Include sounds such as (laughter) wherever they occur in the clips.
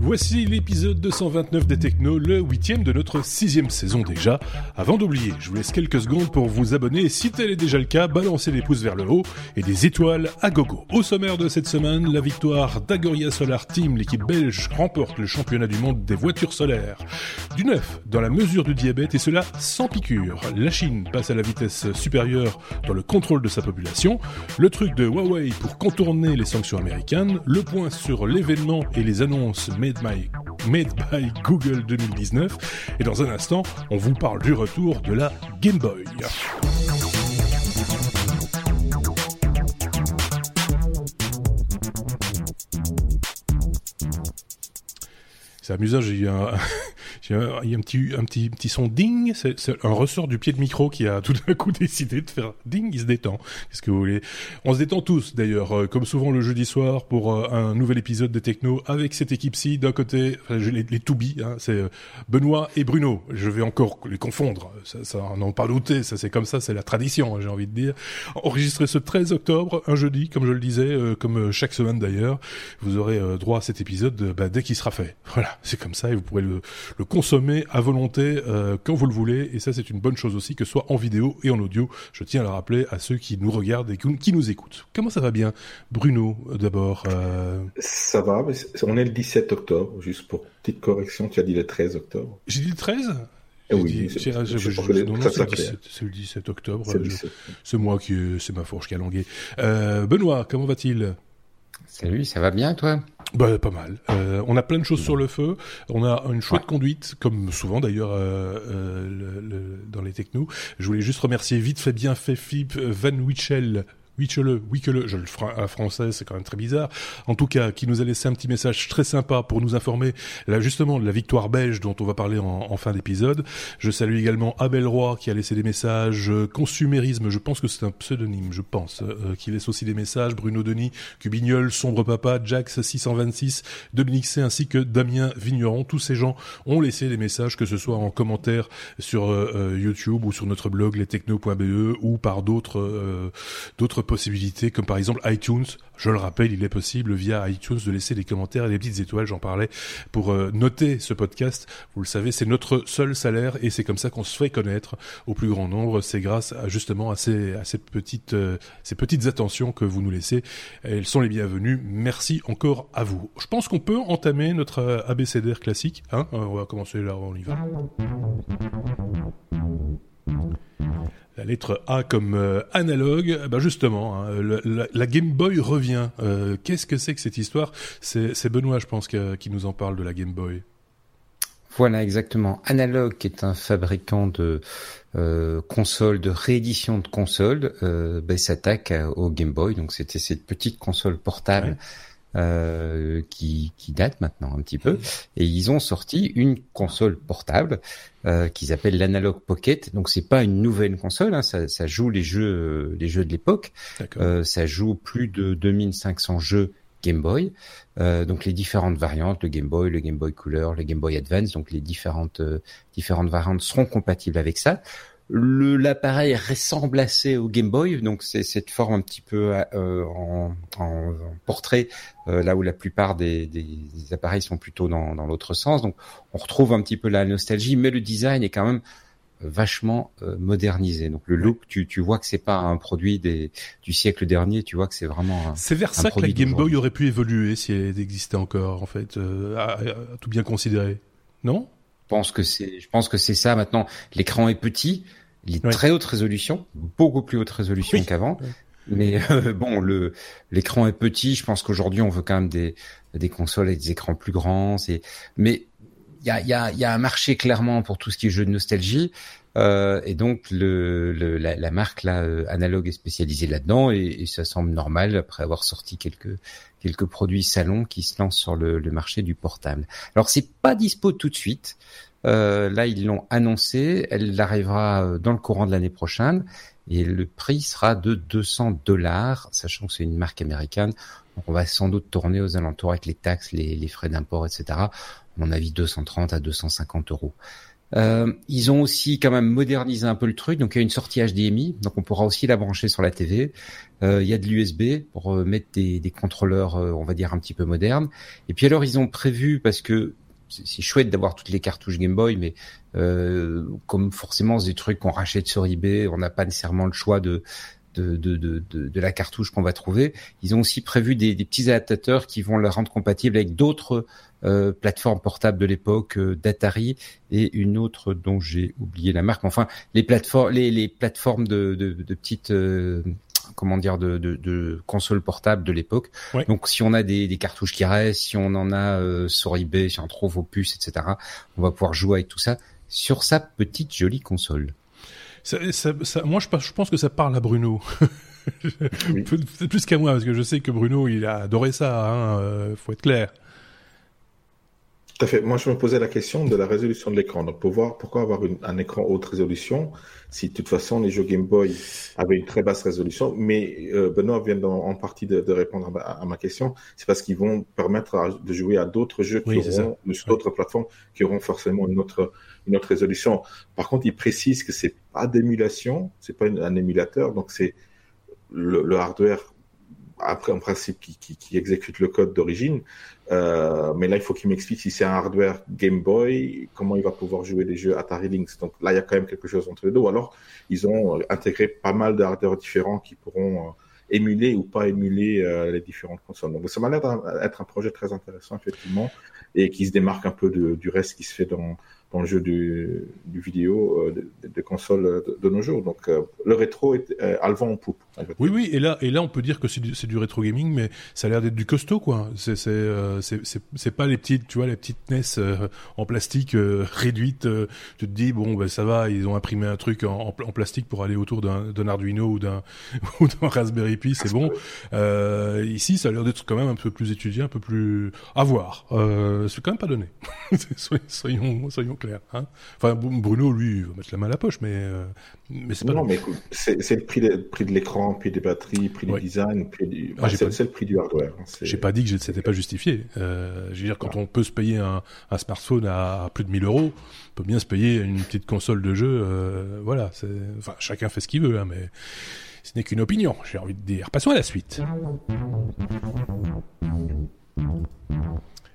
Voici l'épisode 229 des Technos, le huitième de notre sixième saison déjà. Avant d'oublier, je vous laisse quelques secondes pour vous abonner. Si tel est déjà le cas, balancez les pouces vers le haut et des étoiles à gogo. Au sommaire de cette semaine, la victoire d'Agoria Solar Team, l'équipe belge remporte le championnat du monde des voitures solaires. Du neuf, dans la mesure du diabète et cela sans piqûre. La Chine passe à la vitesse supérieure dans le contrôle de sa population. Le truc de Huawei pour contourner les sanctions américaines. Le point sur l'événement et les annonces Made by, Google 2019. Et dans un instant, on vous parle du retour de la Game Boy. C'est amusant, j'ai eu un, il y a un petit, un petit, petit son ding. C'est un ressort du pied de micro qui a tout d'un coup (laughs) décidé de faire ding. Il se détend. Qu'est-ce que vous voulez? On se détend tous d'ailleurs, euh, comme souvent le jeudi soir pour euh, un nouvel épisode des Techno avec cette équipe-ci. D'un côté, enfin, les, les to hein, c'est euh, Benoît et Bruno. Je vais encore les confondre. Ça, ça n'en pas douter. Ça c'est comme ça, c'est la tradition. Hein, j'ai envie de dire. Enregistré ce 13 octobre, un jeudi, comme je le disais, comme chaque semaine d'ailleurs. Vous aurez droit à cet épisode bah, dès qu'il sera fait. Voilà, c'est comme ça et vous pourrez le, le consommer à volonté euh, quand vous le voulez. Et ça, c'est une bonne chose aussi, que ce soit en vidéo et en audio. Je tiens à le rappeler à ceux qui nous regardent et qui nous écoutent. Comment ça va bien Bruno, d'abord. Euh... Ça va, mais on est le 17 octobre, juste pour petite correction. Tu as dit le 13 octobre. J'ai dit le 13 eh oui, c'est le 17 octobre. C'est moi qui, c'est ma fourche qui a langué. Euh, Benoît, comment va-t-il? Salut, ça va bien toi? Bah, pas mal. Euh, on a plein de choses sur le feu. On a une chouette conduite, comme souvent d'ailleurs euh, euh, le, dans les technos. Je voulais juste remercier vite fait bien fait Philippe Van Wichel oui que le, oui que le, je le ferai à la française, c'est quand même très bizarre. En tout cas, qui nous a laissé un petit message très sympa pour nous informer, là justement, de la victoire belge dont on va parler en, fin d'épisode. Je salue également Abel Roy qui a laissé des messages, euh, Consumérisme, je pense que c'est un pseudonyme, je pense, euh, qui laisse aussi des messages, Bruno Denis, Cubignol, Sombre Papa, Jax 626, Dominique C ainsi que Damien Vigneron. Tous ces gens ont laissé des messages, que ce soit en commentaire sur euh, YouTube ou sur notre blog lestechno.be ou par d'autres d'autres possibilités, comme par exemple iTunes. Je le rappelle, il est possible via iTunes de laisser des commentaires et des petites étoiles, j'en parlais, pour euh, noter ce podcast. Vous le savez, c'est notre seul salaire et c'est comme ça qu'on se fait connaître au plus grand nombre. C'est grâce à, justement à ces, petites, euh, ces petites attentions que vous nous laissez. Elles sont les bienvenues. Merci encore à vous. Je pense qu'on peut entamer notre euh, ABCDR classique. Hein on va commencer là, on y va. La lettre A comme euh, analogue, eh ben justement, hein, la, Game Boy revient. Euh, qu'est-ce que c'est que cette histoire? C'est Benoît, je pense, qui, nous en parle de la Game Boy. Voilà, exactement. Analog, qui est un fabricant de euh, consoles, de réédition de consoles, ben, s'attaque au Game Boy. Donc c'était cette petite console portable. Euh, qui, qui date maintenant un petit peu. Et ils ont sorti une console portable euh, qu'ils appellent l'Analog Pocket. Donc c'est pas une nouvelle console, hein, ça, ça, joue les jeux, euh, les jeux de l'époque. Euh, ça joue plus de 2500 jeux Game Boy. Euh, donc les différentes variantes, le Game Boy, le Game Boy Color, le Game Boy Advance, donc les différentes différentes variantes seront compatibles avec ça le l'appareil ressemble assez au Game Boy, donc c'est cette forme un petit peu euh, en, en, portrait, euh, là où la plupart des, des, appareils sont plutôt dans, dans l'autre sens. Donc on retrouve un petit peu la nostalgie, mais le design est quand même vachement euh, modernisé. Donc le look, tu, tu vois que c'est pas un produit des, du siècle dernier, tu vois que c'est vraiment. C'est vers ça que la Game Boy aurait pu évoluer si elle existait encore, en fait, à, à tout bien considérer, non? Pense que c'est, je pense que c'est ça maintenant. L'écran est petit, il est très haute résolution, beaucoup plus haute résolution qu'avant. Mais euh, bon, le l'écran est petit. Je pense qu'aujourd'hui, on veut quand même des des consoles avec des écrans plus grands. C'est mais il y a, y, a, y a un marché clairement pour tout ce qui est jeu de nostalgie. Euh, et donc le, le la, la, marque là, euh, Analog est spécialisée là-dedans et, et, ça semble normal après avoir sorti quelques quelques produits salon qui se lancent sur le, le marché du portable. Alors c'est pas dispo tout de suite. Euh, là, ils l'ont annoncé. Elle arrivera euh, dans le courant de l'année prochaine et le prix sera de 200 dollars, sachant que c'est une marque américaine. Donc, on va sans doute tourner aux alentours avec les taxes, les, les frais d'import, etc. À mon avis, 230 à 250 euros. Euh, ils ont aussi quand même modernisé un peu le truc, donc il y a une sortie HDMI, donc on pourra aussi la brancher sur la TV. Euh, il y a de l'USB pour euh, mettre des, des contrôleurs, euh, on va dire un petit peu modernes. Et puis alors ils ont prévu parce que c'est chouette d'avoir toutes les cartouches Game Boy, mais euh, comme forcément c'est des trucs qu'on rachète sur eBay, on n'a pas nécessairement le choix de de, de, de, de la cartouche qu'on va trouver. Ils ont aussi prévu des, des, petits adaptateurs qui vont le rendre compatible avec d'autres euh, plateformes portables de l'époque, euh, d'Atari et une autre dont j'ai oublié la marque. Enfin, les plateformes, les, les plateformes de, de, de petites euh, comment dire de, de, de consoles portables de l'époque. Ouais. Donc si on a des, des, cartouches qui restent, si on en a euh, sur eBay, si on trouve aux puces, etc., on va pouvoir jouer avec tout ça sur sa petite jolie console. Ça, ça, ça, moi, je, je, pense que ça parle à Bruno. (laughs) oui. Plus qu'à moi, parce que je sais que Bruno, il a adoré ça. Hein, euh, faut être clair. Tout à fait. Moi, je me posais la question de la résolution de l'écran. Donc, pour voir pourquoi avoir une, un écran haute résolution, si de toute façon les jeux Game Boy avaient une très basse résolution? Mais euh, Benoît vient en, en partie de, de répondre à ma, à ma, question. C'est parce qu'ils vont permettre à, de jouer à d'autres jeux qui oui, auront, sur d'autres plateformes qui auront forcément une autre, une autre résolution. Par contre, il précise que c'est pas d'émulation, c'est pas un émulateur, donc c'est le, hardware après en principe qui, qui, qui exécute le code d'origine. Euh, mais là, il faut qu'il m'explique si c'est un hardware Game Boy, comment il va pouvoir jouer des jeux Atari Lynx. Donc là, il y a quand même quelque chose entre les deux. Ou alors, ils ont intégré pas mal de hardware différents qui pourront euh, émuler ou pas émuler euh, les différentes consoles. Donc ça m'a l'air d'être un projet très intéressant, effectivement, et qui se démarque un peu du reste qui se fait dans, dans le jeu du, du vidéo euh, des de consoles de, de, nos jours. Donc euh, le rétro est euh, à le vent en poupe. Oui, oui, et là, et là, on peut dire que c'est du, du, rétro gaming, mais ça a l'air d'être du costaud, quoi. C'est c'est euh, pas les petites, tu vois, les petites NES euh, en plastique euh, réduites. tu te dis bon, ben ça va, ils ont imprimé un truc en, en plastique pour aller autour d'un Arduino ou d'un (laughs) ou d'un Raspberry Pi, c'est bon. ici, ça a l'air d'être quand même un peu plus étudié, un peu plus à voir. c'est quand même pas donné. (laughs) soyons soyons clair. Hein enfin, Bruno, lui, va mettre la main à la poche, mais, euh, mais c'est pas. Non, mais c'est le prix de, prix de l'écran, prix des batteries, prix ouais. du design, du... ah, c'est le prix du hardware. J'ai pas dit que c'était pas justifié. Euh, je veux dire, quand ah. on peut se payer un, un, smartphone à plus de 1000 euros, on peut bien se payer une petite console de jeu. Euh, voilà, enfin, chacun fait ce qu'il veut, hein, mais ce n'est qu'une opinion, j'ai envie de dire. Passons à la suite.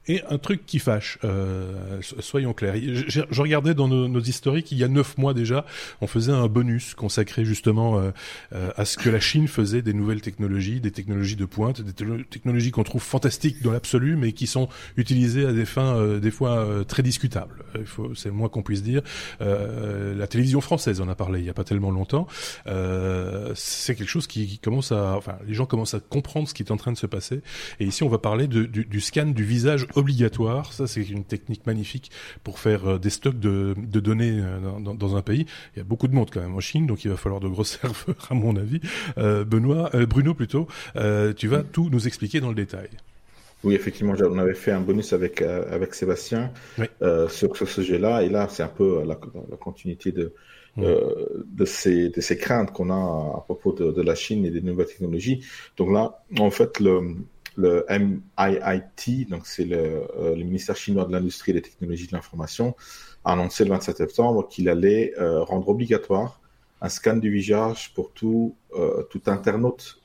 Et un truc qui fâche, euh, soyons clairs. Je, je, regardais dans nos, nos, historiques, il y a neuf mois déjà, on faisait un bonus consacré justement euh, euh, à ce que la Chine faisait des nouvelles technologies, des technologies de pointe, des technologies qu'on trouve fantastiques dans l'absolu, mais qui sont utilisées à des fins euh, des fois euh, très discutables. C'est moins qu'on puisse dire. La télévision française en a parlé il y a pas tellement longtemps. C'est quelque chose qui, qui, commence à, enfin, les gens commencent à comprendre ce qui est en train de se passer. Et ici, on va parler de, du, du scan du visage obligatoire. Ça, c'est une technique magnifique pour faire euh, des stocks de, de données euh, dans, dans, un pays. Il y a beaucoup de monde quand même en Chine, donc il va falloir de gros (laughs) serveurs, à mon avis. Euh, Benoît, euh, Bruno plutôt, euh, tu vas tout nous expliquer dans le détail. Oui, effectivement, on avait fait un bonus avec avec Sébastien oui. sur ce sujet-là, et là, c'est un peu la, la continuité de mmh. de ces de ces craintes qu'on a à propos de, de la Chine et des nouvelles technologies. Donc là, en fait, le le MIIT, donc c'est le, euh, le, ministère chinois de l'industrie et des technologies de l'information, a annoncé le 27 septembre qu'il allait euh, rendre obligatoire un scan du visage pour tout, euh, tout internaute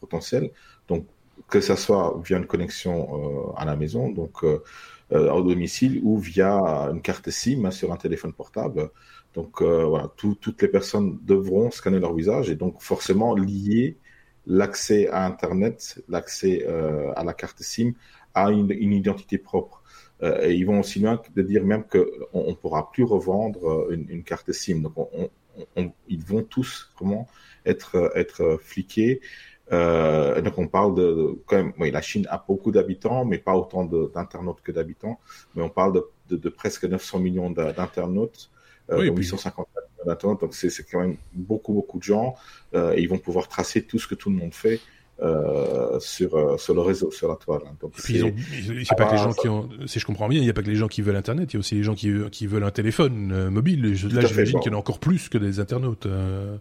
potentiel, donc que ça soit via une connexion à la maison, donc au domicile, ou via une carte SIM sur un téléphone portable. Donc voilà, tout, toutes les personnes devront scanner leur visage et donc forcément lier l'accès à Internet, l'accès euh, à la carte SIM à une, une identité propre. Euh, et ils vont aussi loin de dire même qu'on ne pourra plus revendre euh, une, une, carte SIM. Donc, on, on, ils vont tous vraiment être, être fliqués. Euh, donc on parle de, quand même, oui, la Chine a beaucoup d'habitants, mais pas autant d'internautes que d'habitants. Mais on parle de, de, de, presque 900 millions d'internautes, oui, 850 maintenant. Donc c'est quand même beaucoup beaucoup de gens euh, et ils vont pouvoir tracer tout ce que tout le monde fait. Euh, sur euh, sur le réseau, sur la toile. Hein. Donc et puis ils ont, c'est pas que les gens qui ont, si je comprends bien, il n'y a pas que les gens qui veulent Internet, il y a aussi les gens qui qui veulent un téléphone euh, mobile. Et je, là, j'imagine qu'il y en a encore plus que des internautes.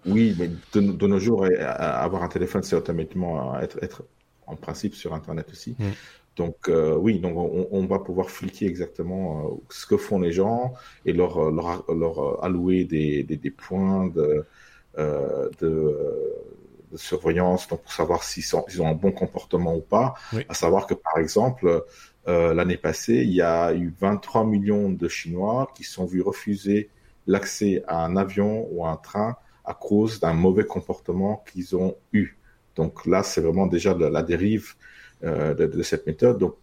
Oui, mais de, de, nos jours, avoir un téléphone, c'est automatiquement être être en principe sur Internet aussi. Mm. Donc oui, donc on, va pouvoir fliquer exactement ce que font les gens et leur leur, leur allouer des, des, des points de de de surveillance donc pour savoir s'ils ils ont un bon comportement ou pas. À savoir que par exemple euh, l'année passée, il y a eu 23 millions de Chinois qui sont vus refuser l'accès à un avion ou à un train à cause d'un mauvais comportement qu'ils ont eu. Donc là, c'est vraiment déjà la, dérive euh, de, cette méthode. Donc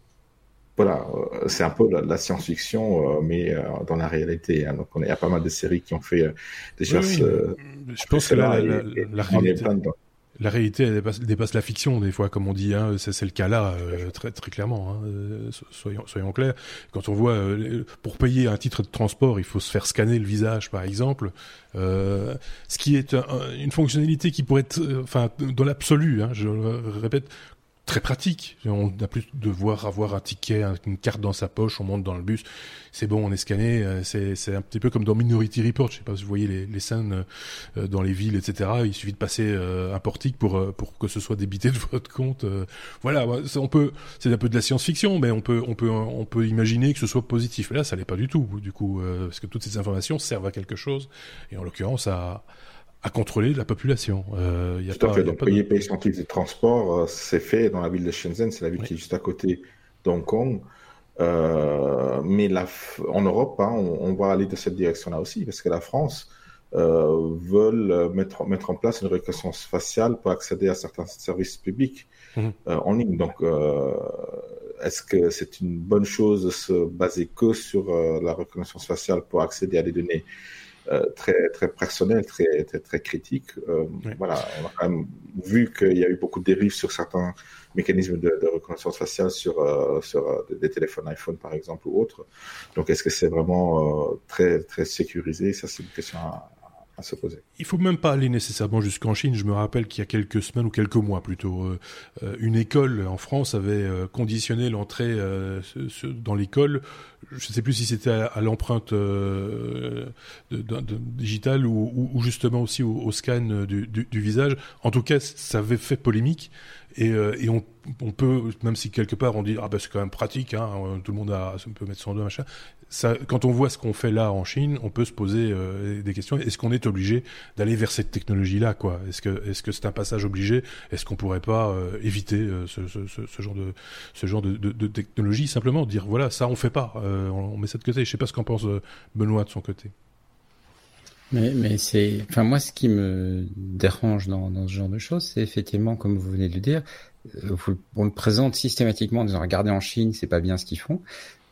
voilà, euh, c'est un peu la, science-fiction, mais dans la réalité. Hein. Donc on il y a pas mal de séries qui ont fait déjà ce. Je pense que là, la, la, réalité la réalité elle dépasse, la fiction des fois, comme on dit. Hein, c'est le cas là, euh, très très clairement. Hein, euh, soyons soyons clairs. Quand on voit euh, pour payer un titre de transport, il faut se faire scanner le visage, par exemple. ce qui est une fonctionnalité qui pourrait être, enfin, dans l'absolu, hein, je répète, très pratique. On n'a plus de devoir avoir un ticket, une carte dans sa poche, on monte dans le bus, c'est bon, on est scanné. Euh, c'est un petit peu comme dans Minority Report. Je sais pas si vous voyez les, les scènes euh, dans les villes, etc. Il suffit de passer euh, un portique pour pour que ce soit débité de (laughs) votre compte. Voilà, on peut, c'est un peu de la science-fiction, mais on peut on peut on peut imaginer que ce soit positif. Là, ça l'est pas du tout, du coup, parce que toutes ces informations servent à quelque chose, et en l'occurrence à à contrôler la population. Euh, y a Tout à fait. Donc, payer, payer son titre de transport, euh, c'est fait dans la ville de Shenzhen, c'est la ville qui est juste à côté d'Hong Kong. Euh, mais la, en Europe, hein, on, va aller de cette direction-là aussi, parce que la France euh, veut mettre, mettre en place une reconnaissance faciale pour accéder à certains services publics mhm. euh, en ligne. Donc, euh, est-ce que c'est une bonne chose de se baser que sur la reconnaissance faciale pour accéder à des données euh, très très personnel, très très, très critique. Euh, voilà, on a quand même vu qu'il y a eu beaucoup de dérives sur certains mécanismes de, reconnaissance faciale sur euh, sur des téléphones iPhone par exemple ou autres. Donc est-ce que c'est vraiment très très sécurisé? Ça c'est une question à, à se poser. Il faut même pas aller nécessairement jusqu'en Chine. Je me rappelle qu'il y a quelques semaines ou quelques mois plutôt, euh, euh, une école en France avait euh, conditionné l'entrée dans l'école. Je ne sais plus si c'était à, l'empreinte digitale ou, justement aussi au, scan du, visage. En tout cas, ça avait fait polémique et, et on peut, même si quelque part on dit ah ben c'est quand même pratique, hein, tout le monde peut mettre son doigt machin. Ça, quand on voit ce qu'on fait là en Chine, on peut se poser euh, des questions. Est-ce qu'on est obligé d'aller vers cette technologie-là, quoi? Est-ce que est-ce que c'est un passage obligé? Est-ce qu'on pourrait pas euh, éviter euh, ce, ce, ce, genre de ce genre de, de, de, technologie? Simplement dire voilà ça on fait pas, on, on, met ça de côté. Je sais pas ce qu'en pense Benoît de son côté. Mais, mais c'est, enfin moi, ce qui me dérange dans, dans ce genre de choses, c'est effectivement, comme vous venez de le dire, euh, on le présente systématiquement en disant regardez en Chine, c'est pas bien ce qu'ils font.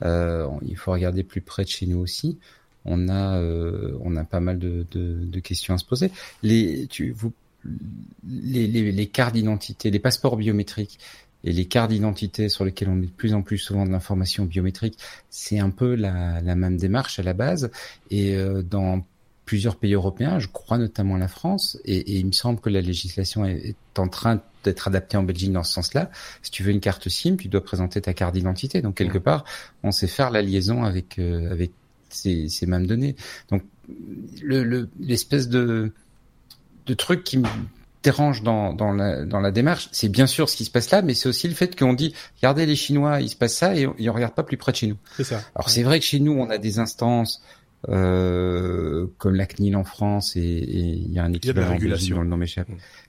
Euh, il faut regarder plus près de chez nous aussi. On a, euh, on a pas mal de, de, de, questions à se poser. Les, tu, vous, les, les, les cartes d'identité, les passeports biométriques et les cartes d'identité sur lesquelles on met de plus en plus souvent de l'information biométrique, c'est un peu la, la, même démarche à la base. Et euh, dans plusieurs pays européens, je crois notamment la France, et, et il me semble que la législation est, est en train d'être adaptée en Belgique dans ce sens-là. Si tu veux une carte SIM, tu dois présenter ta carte d'identité. Donc quelque part, on sait faire la liaison avec euh, avec ces, ces, mêmes données. Donc le l'espèce de de truc qui me dérange dans, dans, la, dans la démarche, c'est bien sûr ce qui se passe là, mais c'est aussi le fait qu'on dit, regardez les Chinois, il se passe ça, et on, ne regarde pas plus près de chez nous. C'est ça. Alors c'est vrai que chez nous, on a des instances euh, comme la CNIL en France et il y a un équivalent dans le nom m'échappe.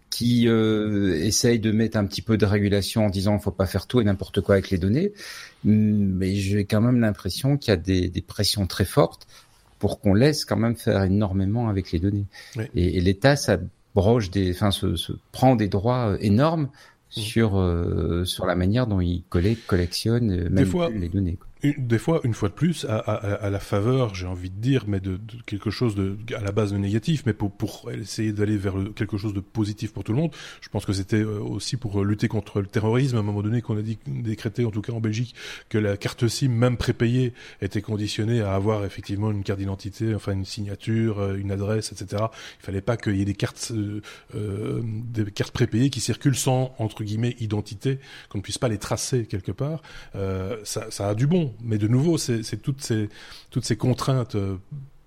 Qui euh, essaye de mettre un petit peu de régulation en disant faut pas faire tout et n'importe quoi avec les données, mais j'ai quand même l'impression qu'il y a des, des, pressions très fortes pour qu'on laisse quand même faire énormément avec les données. Et, et l'État, ça broche des, enfin, se, se, prend des droits euh, énormes mm. sur euh, sur la manière dont il collecte, collectionne même les données. Quoi des fois, une fois de plus, à, à, à la faveur, j'ai envie de dire, mais de, de, quelque chose de à la base de négatif, mais pour, pour essayer d'aller vers quelque chose de positif pour tout le monde. Je pense que c'était euh, aussi pour lutter contre le terrorisme à un moment donné qu'on a décrété, en tout cas en Belgique, que la carte SIM, même prépayée, était conditionnée à avoir effectivement une carte d'identité, enfin une signature, euh, une adresse, etc. Il fallait pas qu'il y ait des cartes, euh, euh, des cartes prépayées qui circulent sans entre guillemets identité, qu'on ne puisse pas les tracer quelque part. Euh, ça, ça a du bon mais de nouveau, c'est toutes ces, contraintes euh,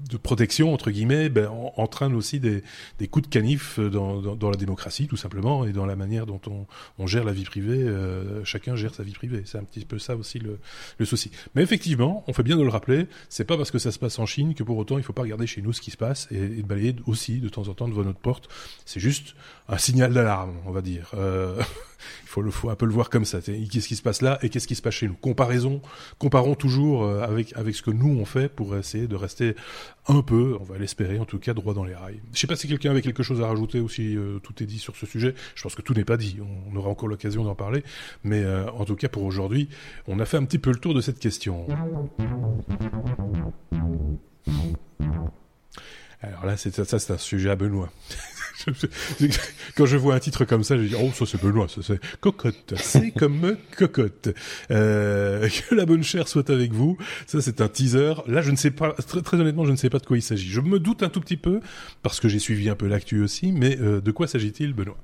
de protection entre guillemets ben, entraîne aussi des, coups de canif dans, la démocratie tout simplement et dans la manière dont on, gère la vie privée. Euh, chacun gère sa vie privée. C'est un petit peu ça aussi le, souci. Mais effectivement, on fait bien de le rappeler. C'est pas parce que ça se passe en Chine que pour autant il faut pas regarder chez nous ce qui se passe et, et balayer aussi de temps en temps devant notre porte. C'est juste un signal d'alarme, on va dire. Euh, (laughs) il faut, un peu le voir comme ça. Qu'est-ce qui se passe là et qu'est-ce qui se passe chez nous? Comparaison, comparons toujours euh, avec avec ce que nous on fait pour essayer de rester un peu, on va l'espérer en tout cas, droit dans les rails. Je sais pas si quelqu'un avait quelque chose à rajouter ou si euh, tout est dit sur ce sujet. Je pense que tout n'est pas dit. On, aura encore l'occasion d'en parler, mais euh, en tout cas pour aujourd'hui, on a fait un petit peu le tour de cette question. Alors là, c'est ça, c'est un sujet à Benoît. (laughs) (laughs) Quand je vois un titre comme ça, je dis oh ça c'est Benoît, ça c'est cocotte, c'est (laughs) comme cocotte. Euh, (laughs) que la bonne chère soit avec vous. Ça c'est un teaser. Là je ne sais pas, très, très honnêtement je ne sais pas de quoi il s'agit. Je me doute un tout petit peu parce que j'ai suivi un peu l'actu aussi, mais euh, de quoi s'agit-il, Benoît?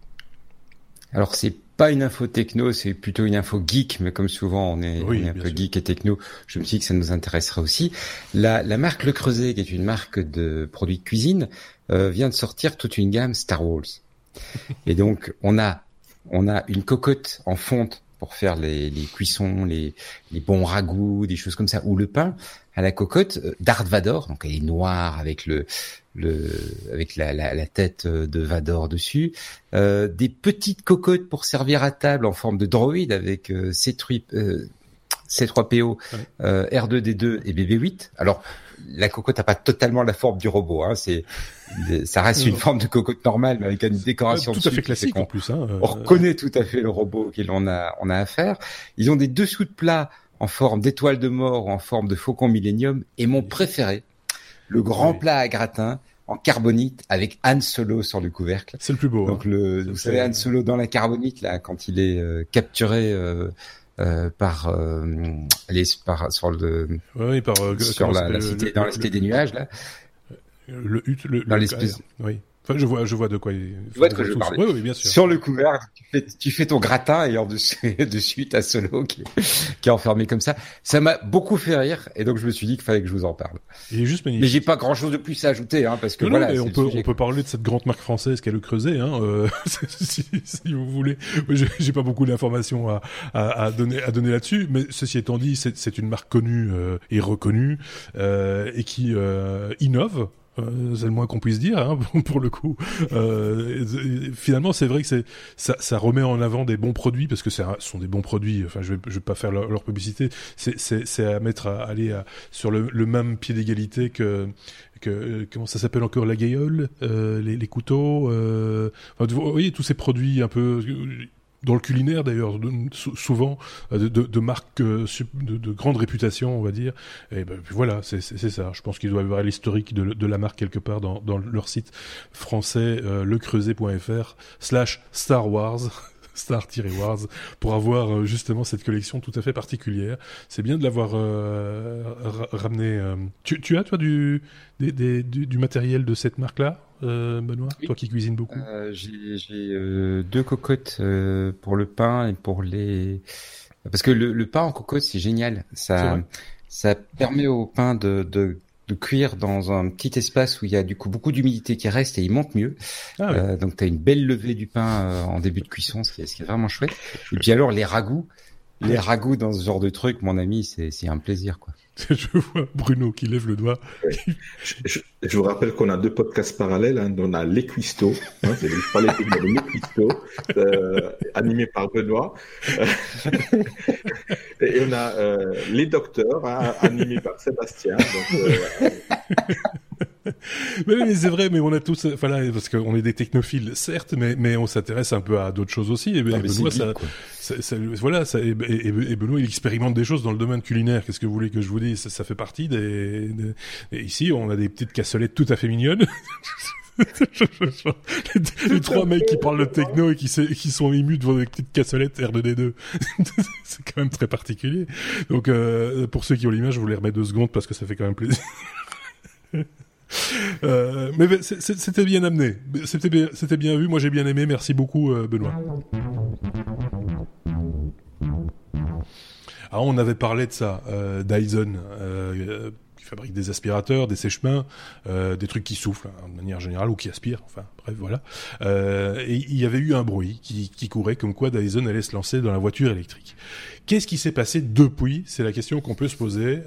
Alors c'est pas une info techno, c'est plutôt une info geek, mais comme souvent on est, un peu geek et techno, je me suis dit que ça nous intéresserait aussi. La, la marque Le Creuset, qui est une marque de produits de cuisine, euh, vient de sortir toute une gamme Star Wars. Et donc on a on a une cocotte en fonte pour faire les, les cuissons, les, les, bons ragoûts, des choses comme ça, ou le pain à la cocotte euh, Darth Vador, donc elle est noire avec le, le avec la, la, la tête de Vador dessus, euh, des petites cocottes pour servir à table en forme de droïde avec euh, C3, euh, C3PO, R2D2 et BB8. Alors la cocotte n'a pas totalement la forme du robot. Hein. C'est, ça reste une forme de cocotte normale, mais avec une décoration tout à fait classique en plus. Hein, On reconnaît tout à fait le robot qu'il on a, on a à faire. Ils ont des dessous de plat en forme d'étoile de mort ou en forme de faucon millénium. Et mon préféré, le grand plat à gratin en carbonite avec Han Solo sur le couvercle. C'est le plus beau. Donc hein. le, vous savez Han Solo dans la carbonite là, quand il est euh, capturé. Euh, euh, par euh, les par sur le oui, par euh, sur la, la, cité le, dans la cité des nuages là. Le, le, dans l'espèce oui Enfin, je vois, je vois de quoi. Il... Je vois de quoi je parle. Oui, oui, bien sûr. Sur le couvercle, tu fais, tu fais ton gratin et en dessus, (laughs) dessus t'as Solo qui, qui est enfermé comme ça. Ça m'a beaucoup fait rire et donc je me suis dit qu'il fallait que je vous en parle. Il est juste magnifique. Mais j'ai pas grand chose de plus à ajouter, hein, parce que voilà. Non, on peut, on peut parler de cette grande marque française qu'est le Creuset, hein, euh, (laughs) si, si, vous voulez. J'ai pas beaucoup d'informations à, à, à, donner, à donner là-dessus, mais ceci étant dit, c'est une marque connue euh, et reconnue euh, et qui euh, innove. Euh, c'est le moins qu'on puisse dire hein, (laughs) pour le coup. Euh, finalement, c'est vrai que c'est ça, ça, remet en avant des bons produits parce que ce sont des bons produits. Enfin, je vais, je vais pas faire leur, publicité. C'est à mettre à aller à, sur le, le, même pied d'égalité que que comment ça s'appelle encore? La gaïole, euh, les, les, couteaux. Euh, vous voyez tous ces produits un peu dans le culinaire d'ailleurs, souvent euh, de, marques euh, de, de, grande réputation, on va dire. Et ben voilà, c'est ça. Je pense qu'ils doivent avoir l'historique de, la marque quelque part dans, dans leur site français euh, lecreuset.fr slash Star Wars. Star-Wars pour avoir euh, justement cette collection tout à fait particulière. C'est bien de l'avoir euh, ramené. Euh. Tu, tu, as toi du, des, des, du, du, matériel de cette marque-là, euh, Benoît? Oui. Toi qui cuisines beaucoup? Euh, J'ai deux cocottes pour le pain et pour les. Parce que le, le pain en cocotte c'est génial. Ça, ça permet au pain de, de de cuire dans un petit espace où il y a du coup beaucoup d'humidité qui reste et il monte mieux. Ah oui. euh, donc tu as une belle levée du pain euh, en début de cuisson, ce qui, est, ce qui est vraiment chouette. Et puis alors les ragoûts, les ragoûts dans ce genre de truc, mon ami, c'est un plaisir quoi. (laughs) je vois Bruno qui lève le doigt. je, vous rappelle qu'on a deux podcasts parallèles. Hein. On a Les Cuistots, hein, c'est Les Cuistots, animé par Benoît. (laughs) Et on a euh, Les Docteurs, hein, animé par Sébastien. Euh... mais, mais c'est vrai, mais on a tous, enfin là, parce qu'on est des technophiles, certes, mais, mais on s'intéresse un peu à d'autres choses aussi. Et, ah, et Benoît, ça, ça, ça, voilà, ça, et, et, et, Benoît, il expérimente des choses dans le domaine culinaire. Qu'est-ce que vous voulez que je vous dise? Ça, ça, fait partie des, des, Et ici, on a des petites cassolettes tout à fait mignonnes. les, (laughs) les trois mecs qui parlent de techno et qui, qui sont émus devant des petites cassolettes R2D2. (laughs) c'est quand même très particulier. Donc, euh, pour ceux qui ont l'image, je vous les remets deux secondes parce que ça fait quand même plaisir. (laughs) Euh, mais c'était bien amené, c'était bien, vu. Moi, j'ai bien aimé. Merci beaucoup, euh, Benoît. Ah, on avait parlé de ça, euh, Dyson. Qui fabriquent des aspirateurs, des sèche-mains, des trucs qui soufflent hein, de manière générale ou qui aspirent. Enfin, bref, voilà. Et il y avait eu un bruit qui, qui courait comme quoi Dyson allait se lancer dans la voiture électrique. Qu'est-ce qui s'est passé depuis? C'est la question qu'on peut se poser.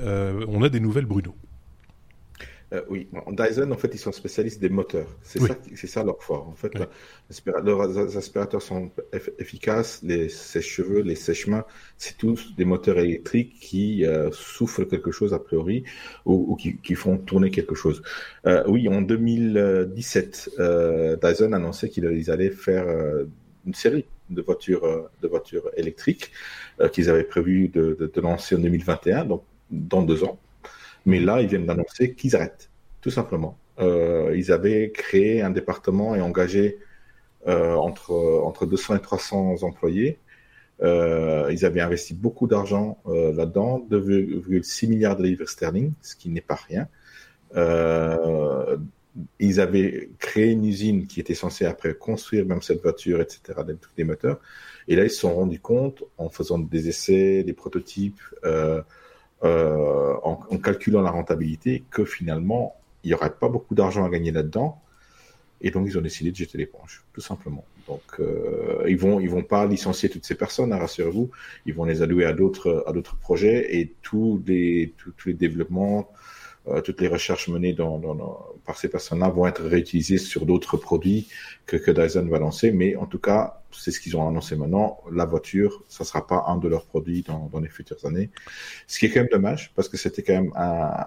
On a des nouvelles, Bruno. Euh, oui, Dyson, en fait, ils sont spécialistes des moteurs. C'est ça, c'est ça leur fort. En fait, leurs aspirateurs sont efficaces. Les sèche-cheveux, les sèche-mains, c'est tous des moteurs électriques qui euh, soufflent quelque chose a priori ou, qui, qui, font tourner quelque chose. Euh, oui, en 2017, euh, Dyson annonçait qu'ils allaient faire une série de voitures, de voitures électriques qu'ils avaient prévu de, de, de lancer en 2021, donc dans deux ans. Mais là, ils viennent d'annoncer qu'ils arrêtent, tout simplement. Euh, ils avaient créé un département et engagé euh, entre, entre 200 et 300 employés. Euh, ils avaient investi beaucoup d'argent là-dedans, 2,6 milliards de livres sterling, ce qui n'est pas rien. Ils avaient créé une usine qui était censée après construire même cette voiture, etc., des moteurs. Et là, ils se sont rendus compte, en faisant des essais, des prototypes, euh, en, en, calculant la rentabilité que finalement, il n'y aurait pas beaucoup d'argent à gagner là-dedans. Et donc, ils ont décidé de jeter l'éponge, tout simplement. Donc, euh, ils vont, ils vont pas licencier toutes ces personnes, hein, rassurez-vous. Ils vont les allouer à d'autres, à d'autres projets et tous les, tous les développements, euh, toutes les recherches menées dans, dans, dans, par ces personnes-là vont être réutilisées sur d'autres produits que, que Dyson va lancer. Mais en tout cas, c'est ce qu'ils ont annoncé maintenant. La voiture, ça sera pas un de leurs produits dans, dans les futures années. Ce qui est quand même dommage parce que c'était quand même un,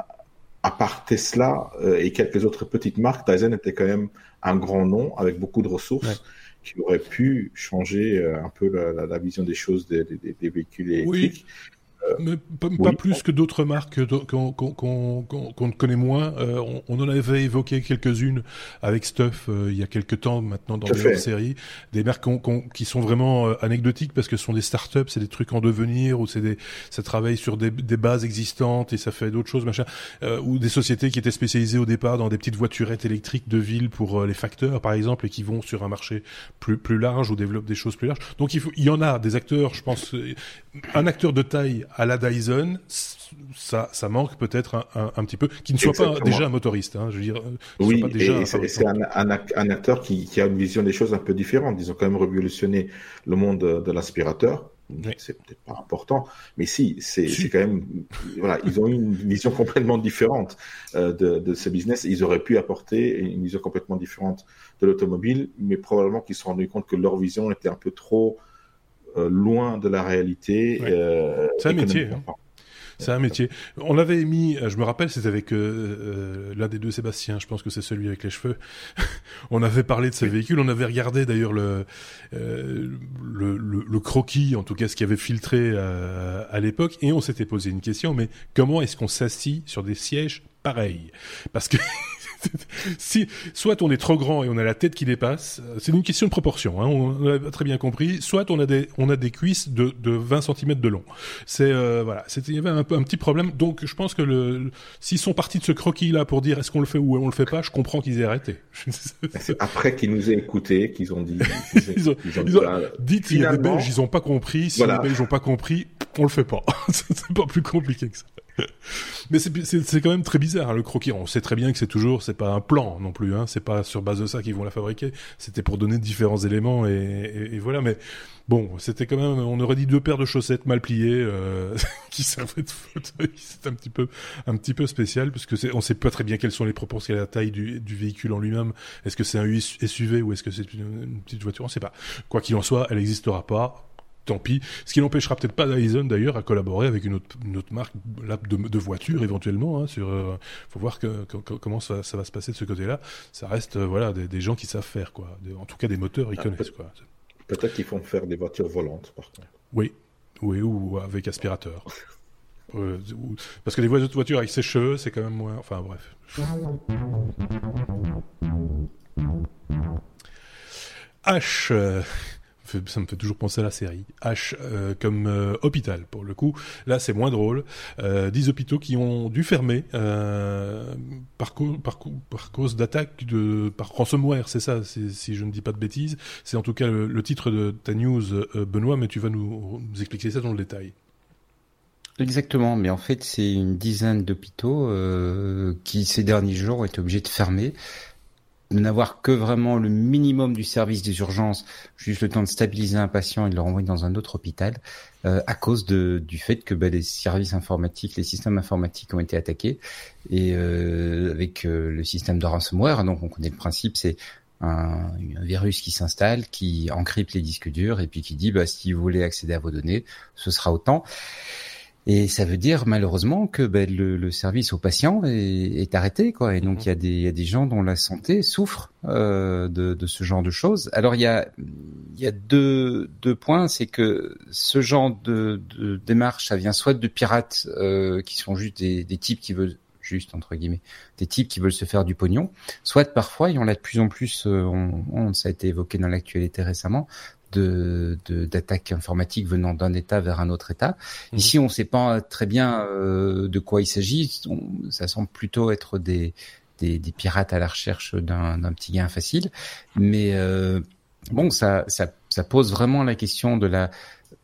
à part Tesla euh, et quelques autres petites marques, Dyson était quand même un grand nom avec beaucoup de ressources. Ouais qui aurait pu changer euh, un peu la, la, la vision des choses des, des, des véhicules électriques. Oui. Mais pas, oui. pas, plus que d'autres marques qu'on qu qu qu connaît moins. Euh, on, on, en avait évoqué quelques-unes avec Stuff euh, il y a quelques temps maintenant dans leur série. Des marques qui sont vraiment euh, anecdotiques parce que ce sont des startups, c'est des trucs en devenir ou c'est des ça travaille sur des, des, bases existantes et ça fait d'autres choses machin. Euh, ou des sociétés qui étaient spécialisées au départ dans des petites voiturettes électriques de ville pour euh, les facteurs par exemple et qui vont sur un marché plus plus large ou développent des choses plus larges. Donc il faut il y en a des acteurs, je pense un acteur de taille à la Dyson, ça, ça manque peut-être un, un, un, petit peu, qui ne soit Exactement. pas déjà un motoriste. Hein, je veux dire, oui, pas déjà et c'est un, acteur qui, qui, a une vision des choses un peu différente. Ils ont quand même révolutionné le monde de, de l'aspirateur. Oui. C'est peut-être pas important, mais si, c'est si. quand même, voilà, ils ont une vision complètement différente euh, de, de ce business. Ils auraient pu apporter une vision complètement différente de l'automobile, mais probablement qu'ils se sont rendus compte que leur vision était un peu trop euh, loin de la réalité. Ouais. Euh, c'est un métier. Hein. C'est un métier. On l'avait mis, je me rappelle, c'était avec euh, l'un des deux Sébastien, je pense que c'est celui avec les cheveux. (laughs) on avait parlé de ces oui. véhicules, on avait regardé d'ailleurs le, euh, le, le, le, croquis, en tout cas ce qui avait filtré euh, à l'époque, et on s'était posé une question, mais comment est-ce qu'on s'assit sur des sièges pareils Parce que (laughs) si soit on est trop grand et on a la tête qui dépasse, c'est une question de proportion, hein, on a très bien compris. Soit on a des on a des cuisses de, de 20 cm de long. C'est euh, voilà, il y avait un, un, petit problème. Donc je pense que le, s'ils sont partis de ce croquis là pour dire est-ce qu'on le fait ou on le fait pas, je comprends qu'ils aient arrêté. (laughs) Après qu'ils nous aient écoutés, qu'ils ont dit. (laughs) ils ont, ils ont, ils ont dit, il y a des Belges, ils ont pas compris. Si voilà. les Belges ont pas compris, on le fait pas. (laughs) c'est pas plus compliqué que ça. Mais c'est quand même très bizarre hein, le croquis. On sait très bien que c'est toujours, c'est pas un plan non plus. Hein, c'est pas sur base de ça qu'ils vont la fabriquer. C'était pour donner différents éléments et, et, voilà. Mais bon, c'était quand même, on aurait dit deux paires de chaussettes mal pliées euh, (laughs) qui servaient de fauteuil. C'est un petit peu, un petit peu spécial parce que on sait pas très bien quelles sont les proportions, la taille du, du véhicule en lui-même. Est-ce que c'est un SUV ou est-ce que c'est une, une, petite voiture? On sait pas. Quoi qu'il en soit, elle n'existera pas tant pis. Ce qui n'empêchera peut-être pas Dyson d'ailleurs à collaborer avec une autre, une autre marque de, de voiture éventuellement. Hein, sur, euh, faut voir que, que, comment ça, ça, va se passer de ce côté-là. Ça reste euh, voilà des, des, gens qui savent faire quoi. Des, en tout cas des moteurs ils ah, connaissent quoi. Peut-être qu'ils font faire des voitures volantes par contre. Oui, oui ou avec aspirateur. (laughs) euh, parce que les voitures avec ses cheveux c'est quand même moins. Enfin bref. H. Ça me fait toujours penser à la série. H euh, comme euh, hôpital pour le coup. Là c'est moins drôle. Euh, 10 hôpitaux qui ont dû fermer par, cause d'attaque de par ransomware, c'est ça, si je ne dis pas de bêtises. C'est en tout cas le, titre de ta news, Benoît, mais tu vas nous, expliquer ça dans le détail. Exactement, mais en fait c'est une dizaine d'hôpitaux qui ces derniers jours ont été obligés de fermer, n'avoir que vraiment le minimum du service des urgences, juste le temps de stabiliser un patient et de le renvoyer dans un autre hôpital, euh, à cause de, du fait que bah, les services informatiques, les systèmes informatiques ont été attaqués et euh, avec euh, le système de ransomware, donc on connaît le principe, c'est un, un, virus qui s'installe, qui encrypte les disques durs et puis qui dit bah, si vous voulez accéder à vos données, ce sera autant. Et ça veut dire malheureusement que ben, le, le, service aux patients est, est, arrêté, quoi. Et donc mhm. il y, a des, y a des gens dont la santé souffre euh, de, de, ce genre de choses. Alors il y a, y a deux, deux points, c'est que ce genre de, de, démarche, ça vient soit de pirates euh, qui sont juste des, des types qui veulent juste entre guillemets, des types qui veulent se faire du pognon, soit parfois, il y en a de plus en plus, euh, on, on, ça a été évoqué dans l'actualité récemment, de d'attaques informatiques venant d'un État vers un autre État. Mhm. Ici, on ne sait pas très bien euh, de quoi il s'agit. Ça semble plutôt être des, des, des pirates à la recherche d'un petit gain facile. Mais euh, bon, ça, ça, ça pose vraiment la question de la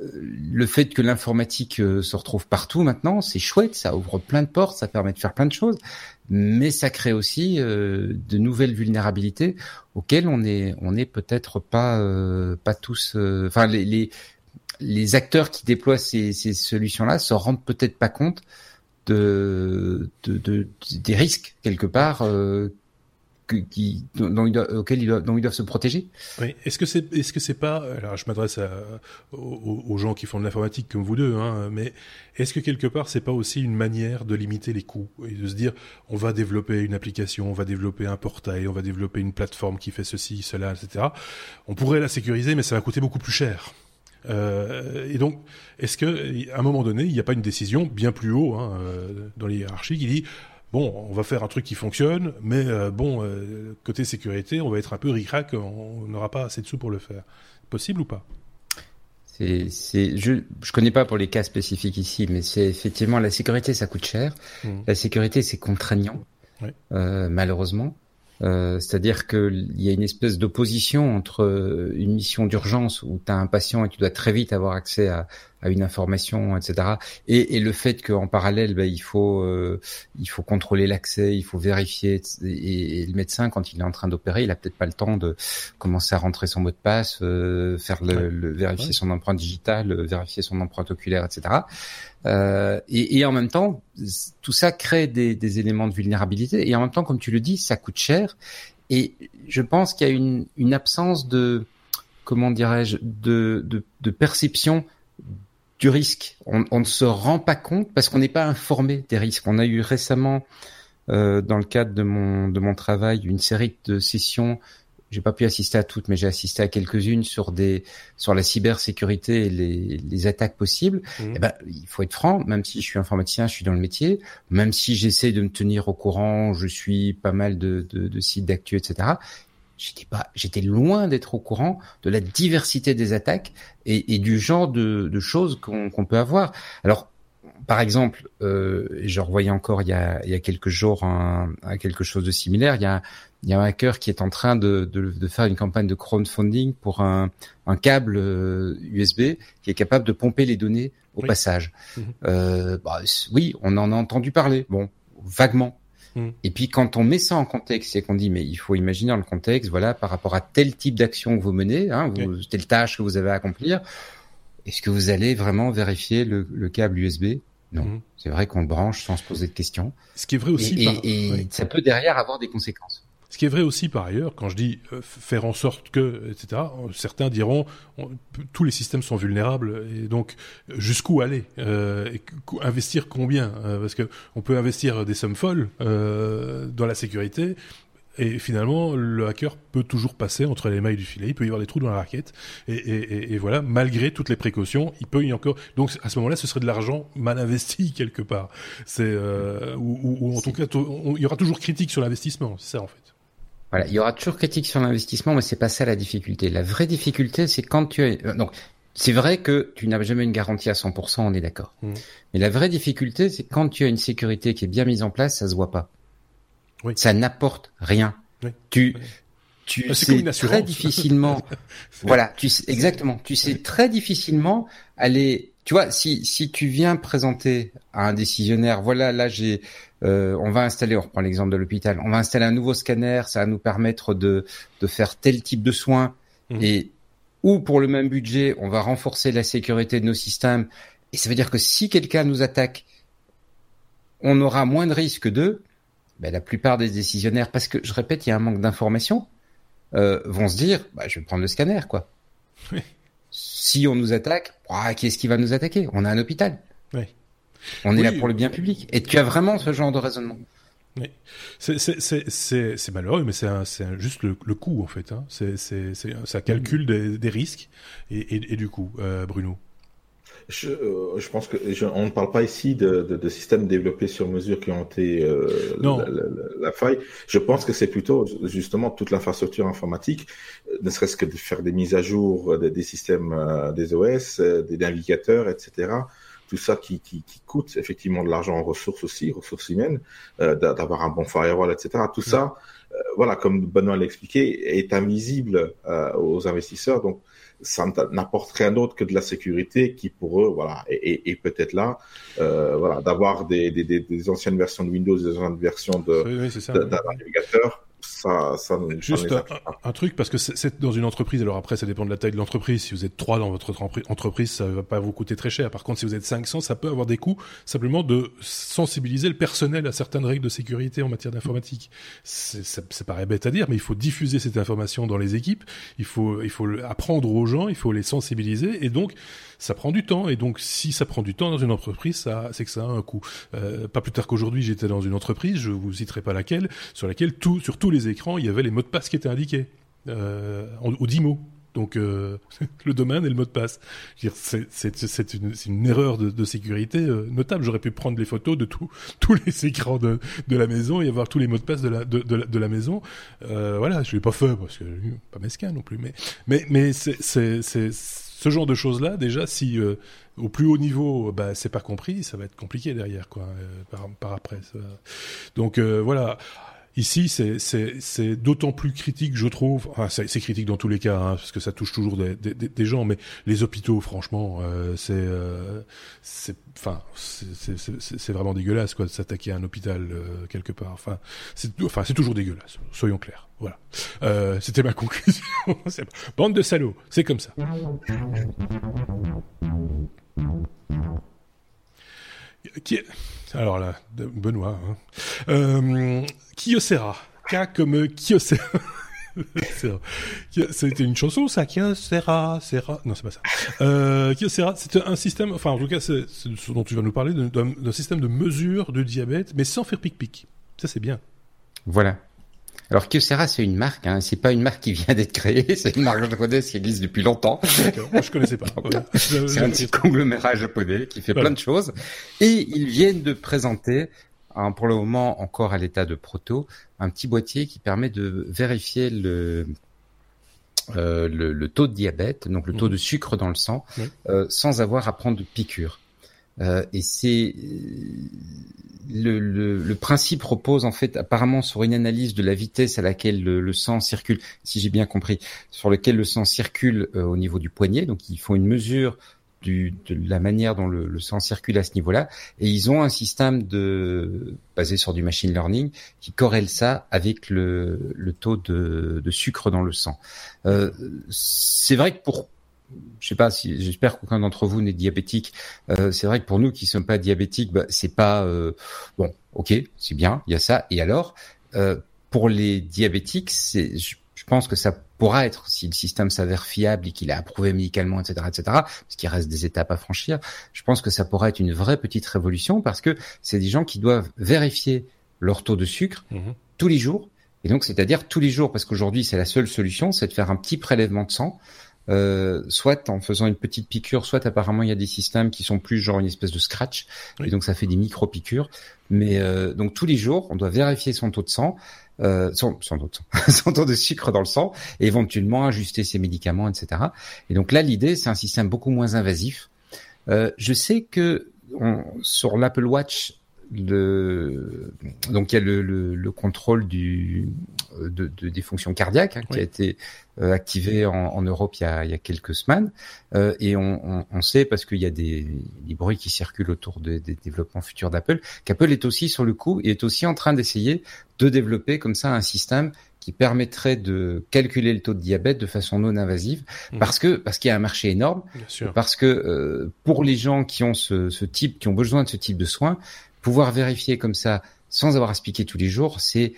le fait que l'informatique euh, se retrouve partout maintenant, c'est chouette, ça ouvre plein de portes, ça permet de faire plein de choses, mais ça crée aussi euh, de nouvelles vulnérabilités auxquelles on est on est peut-être pas euh, pas tous enfin les, les, les acteurs qui déploient ces, ces solutions-là se rendent peut-être pas compte de, de, de, des risques quelque part qui, dont, ils doivent, auxquels ils doivent, dont ils doivent se protéger. Oui. Est-ce que c'est, est-ce que c'est pas, alors je m'adresse aux, aux, gens qui font de l'informatique comme vous deux, hein, mais est-ce que quelque part c'est pas aussi une manière de limiter les coûts et de se dire on va développer une application, on va développer un portail, on va développer une plateforme qui fait ceci, cela, etc. On pourrait la sécuriser, mais ça va coûter beaucoup plus cher. Euh, et donc, est-ce que à un moment donné, il n'y a pas une décision bien plus haut hein, euh, dans les hiérarchies qui dit bon, on va faire un truc qui fonctionne, mais euh, bon, euh, côté sécurité, on va être un peu ricrac, on n'aura pas assez de sous pour le faire. Possible ou pas? C'est, je, je connais pas pour les cas spécifiques ici, mais c'est effectivement la sécurité, ça coûte cher. Mmh. La sécurité, c'est contraignant, euh, malheureusement. Euh, c'est-à-dire qu'il y a une espèce d'opposition entre euh, une mission d'urgence où tu as un patient et tu dois très vite avoir accès à, à une information, etc. Et, et le fait qu'en parallèle, ben, il faut euh, il faut contrôler l'accès, il faut vérifier. Et, et, le médecin, quand il est en train d'opérer, il a peut-être pas le temps de commencer à rentrer son mot de passe, euh, faire le, le vérifier ouais. son empreinte digitale, vérifier son empreinte oculaire, etc. Euh, et, et, en même temps, tout ça crée des, des, éléments de vulnérabilité. Et en même temps, comme tu le dis, ça coûte cher. Et je pense qu'il y a une, une, absence de, comment dirais-je, de, de, de, perception du risque. On, on, ne se rend pas compte parce qu'on n'est pas informé des risques. On a eu récemment, euh, dans le cadre de mon, de mon travail, une série de sessions j'ai pas pu assister à toutes, mais j'ai assisté à quelques-unes sur des sur la cybersécurité et les, les attaques possibles. Mmh. Eh ben, il faut être franc, même si je suis informaticien, je suis dans le métier, même si j'essaie de me tenir au courant, je suis pas mal de, de, de sites d'actu, etc. J'étais pas, j'étais loin d'être au courant de la diversité des attaques et, et du genre de, de choses qu'on qu peut avoir. Alors, par exemple, euh, je revoyais encore il y a, il y a quelques jours un, un quelque chose de similaire. Il y a il y a un hacker qui est en train de, de, de faire une campagne de crowdfunding pour un, un câble USB euh, qui est capable de pomper les données au oui. passage. Mmh. Euh, bah, oui, on en a entendu parler, bon, vaguement. Mmh. Et puis quand on met ça en contexte et qu'on dit mais il faut imaginer dans le contexte, voilà, par rapport à tel type d'action que vous menez, hein, vous, oui. telle tâche que vous avez à accomplir, est-ce que vous allez vraiment vérifier le, le câble USB non, mmh. c'est vrai qu'on le branche sans se poser de questions. Ce qui est vrai aussi. Et, par... et, et oui. ça peut derrière avoir des conséquences. Ce qui est vrai aussi par ailleurs, quand je dis euh, faire en sorte que, etc., certains diront on, tous les systèmes sont vulnérables et donc jusqu'où aller euh, et investir combien euh, Parce que on peut investir des sommes folles euh, dans la sécurité. Et finalement, le hacker peut toujours passer entre les mailles du filet. Il peut y avoir des trous dans la raquette. Et, et, et voilà, malgré toutes les précautions, il peut y encore. Donc à ce moment-là, ce serait de l'argent mal investi (laughs) quelque part. C'est euh, ou, ou, en tout cas, il y aura toujours critique sur l'investissement. C'est ça en fait. Voilà, il y aura toujours critique sur l'investissement, mais c'est pas ça la difficulté. La vraie difficulté, c'est quand tu as... Euh, donc, c'est vrai que tu n'as jamais une garantie à 100%, on est d'accord. Mmh. Mais la vraie difficulté, c'est quand tu as une sécurité qui est bien mise en place, ça se voit pas. Oui. Ça n'apporte rien. Oui. Tu, tu ah, sais très difficilement. (laughs) (laughs) voilà, tu sais, exactement. Tu sais très difficilement aller. Tu vois, si si tu viens présenter à un décisionnaire, voilà, là j'ai, euh, on va installer, on reprend l'exemple de l'hôpital, on va installer un nouveau scanner, ça va nous permettre de de faire tel type de soins mmh. et ou pour le même budget, on va renforcer la sécurité de nos systèmes. Et ça veut dire que si quelqu'un nous attaque, on aura moins de risques d'eux. Ben, la plupart des décisionnaires, parce que je répète, il y a un manque d'information, euh, vont se dire, bah, je vais prendre le scanner, quoi. Si on nous attaque, ah, qui est-ce qui va nous attaquer? On a un hôpital. On est là pour le bien public. Et tu as vraiment ce genre de raisonnement. Oui. C'est malheureux, mais c'est juste le, le, coût en fait. Hein. C'est ça calcule des, des risques et, et, et, du coup, euh, Bruno? Je, euh, je, pense que on ne parle pas ici de, de, de, systèmes développés sur mesure qui ont été euh, non. La, la, la, faille. Je pense que c'est plutôt justement toute l'infrastructure informatique, euh, ne serait-ce que de faire des mises à jour des, des systèmes des OS, des navigateurs, etc tout ça qui, qui, qui, coûte effectivement de l'argent en ressources aussi, ressources humaines, euh, d'avoir un bon firewall, etc. Tout ça, euh, voilà, comme Benoît l'a expliqué, est invisible euh, aux investisseurs. Donc, ça n'apporte rien d'autre que de la sécurité qui, pour eux, voilà, est, est, peut-être là, euh, voilà, d'avoir des, des, des, anciennes versions de Windows, des anciennes versions de, d'un navigateur ça, ça Juste un, truc, parce que c'est dans une entreprise, alors après, ça dépend de la taille de l'entreprise. Si vous êtes trois dans votre entreprise, ça va pas vous coûter très cher. Par contre, si vous êtes 500, ça peut avoir des coûts simplement de sensibiliser le personnel à certaines règles de sécurité en matière d'informatique. Ça, ça paraît bête à dire, mais il faut diffuser cette information dans les équipes. Il faut, il faut apprendre aux gens, il faut les sensibiliser. Et donc, ça prend du temps. Et donc, si ça prend du temps dans une entreprise, ça, c'est que ça a un coût. Euh, pas plus tard qu'aujourd'hui, j'étais dans une entreprise, je vous citerai pas laquelle, sur laquelle tout, sur tous les écrans, il y avait les mots de passe qui étaient indiqués. Euh, aux 10 mots. Donc euh, (laughs) le domaine et le mot de passe. C'est une, erreur de, sécurité euh, notable. J'aurais pu prendre les photos de tous (laughs) tous les écrans de, de, la maison et avoir tous les mots de passe de la, de, la, la maison. Euh, voilà, je l'ai pas fait parce que pas mesquin non plus. Mais mais mais c'est ce genre de choses là déjà si au plus haut niveau bah c'est pas compris ça va être compliqué derrière quoi par, après donc voilà Ici, c'est d'autant plus critique, je trouve. Enfin, c'est critique dans tous les cas, hein, parce que ça touche toujours des, des, des gens. Mais les hôpitaux, franchement, euh, c'est, euh, c'est vraiment dégueulasse, quoi, de s'attaquer à un hôpital euh, quelque part. Enfin, c'est, enfin, toujours dégueulasse. Soyons clairs. Voilà. Euh, C'était ma (laughs) conclusion. Bande de salauds, c'est comme ça. Qui est... Alors là, Benoît. Hein. Kyocera. K comme Kyocera. C'était une chanson, ça, Kyocera, Sera. Non, c'est pas ça. Euh, Kyocera, c'est un système, enfin, en tout cas, c'est ce dont tu vas nous parler, d'un système de mesure de diabète, mais sans faire pic-pic. Ça, c'est bien. Voilà. Alors Kyocera, c'est une marque, hein. c'est pas une marque qui vient d'être créée, (laughs) c'est une marque japonaise qui existe depuis longtemps. Moi, je connaissais pas. (laughs) c'est un petit conglomérat japonais qui fait plein de choses. Et ils viennent de présenter, hein, pour le moment encore à l'état de proto, un petit boîtier qui permet de vérifier le, euh, le, le, taux de diabète, donc le taux mmh. de sucre dans le sang, euh, sans avoir à prendre de piqûre. Euh, et c'est le, le, le, principe repose en fait apparemment sur une analyse de la vitesse à laquelle le, sang circule, si j'ai bien compris, sur lequel le sang circule au niveau du poignet. Donc ils font une mesure de la manière dont le, le sang circule à ce niveau-là, et ils ont un système de basé sur du machine learning qui corrèle ça avec le, le taux de, de, sucre dans le sang. Euh, c'est vrai que pour je sais pas si j'espère qu'aucun d'entre vous n'est diabétique. Euh, c'est vrai que pour nous qui sommes pas diabétiques, bah, c'est pas euh, bon. Ok, c'est bien, il y a ça. Et alors, euh, pour les diabétiques, c'est, pense que ça pourra être si le système s'avère fiable et qu'il est approuvé médicalement, etc., etc. Parce qu'il reste des étapes à franchir. Je pense que ça pourra être une vraie petite révolution parce que c'est des gens qui doivent vérifier leur taux de sucre mmh tous les jours. Et donc, c'est-à-dire tous les jours, parce qu'aujourd'hui, c'est la seule solution, c'est de faire un petit prélèvement de sang euh, soit en faisant une petite piqûre, soit apparemment il y a des systèmes qui sont plus genre une espèce de scratch, et donc ça fait des micro piqûres. Mais euh, donc tous les jours, on doit vérifier son taux de sang, euh, son, son, taux de (laughs) son taux de sucre dans le sang, et éventuellement ajuster ses médicaments, etc. Et donc là, l'idée, c'est un système beaucoup moins invasif. Euh, je sais que on, sur l'Apple Watch, le, donc il y a le, le, le contrôle du de, de, des fonctions cardiaques hein, qui a été euh, activé en, en, Europe il y, a, il y a quelques semaines. Euh, et on, on, on, sait, parce qu'il y a des, des, bruits qui circulent autour des développements futurs d'Apple, qu'Apple est aussi sur le coup et est aussi en train d'essayer de développer comme ça un système qui permettrait de calculer le taux de diabète de façon non invasive, mmh. parce que parce qu'il y a un marché énorme, parce que euh, pour les gens qui ont ce, ce, type, qui ont besoin de ce type de soins, pouvoir vérifier comme ça sans avoir à se piquer tous les jours, c'est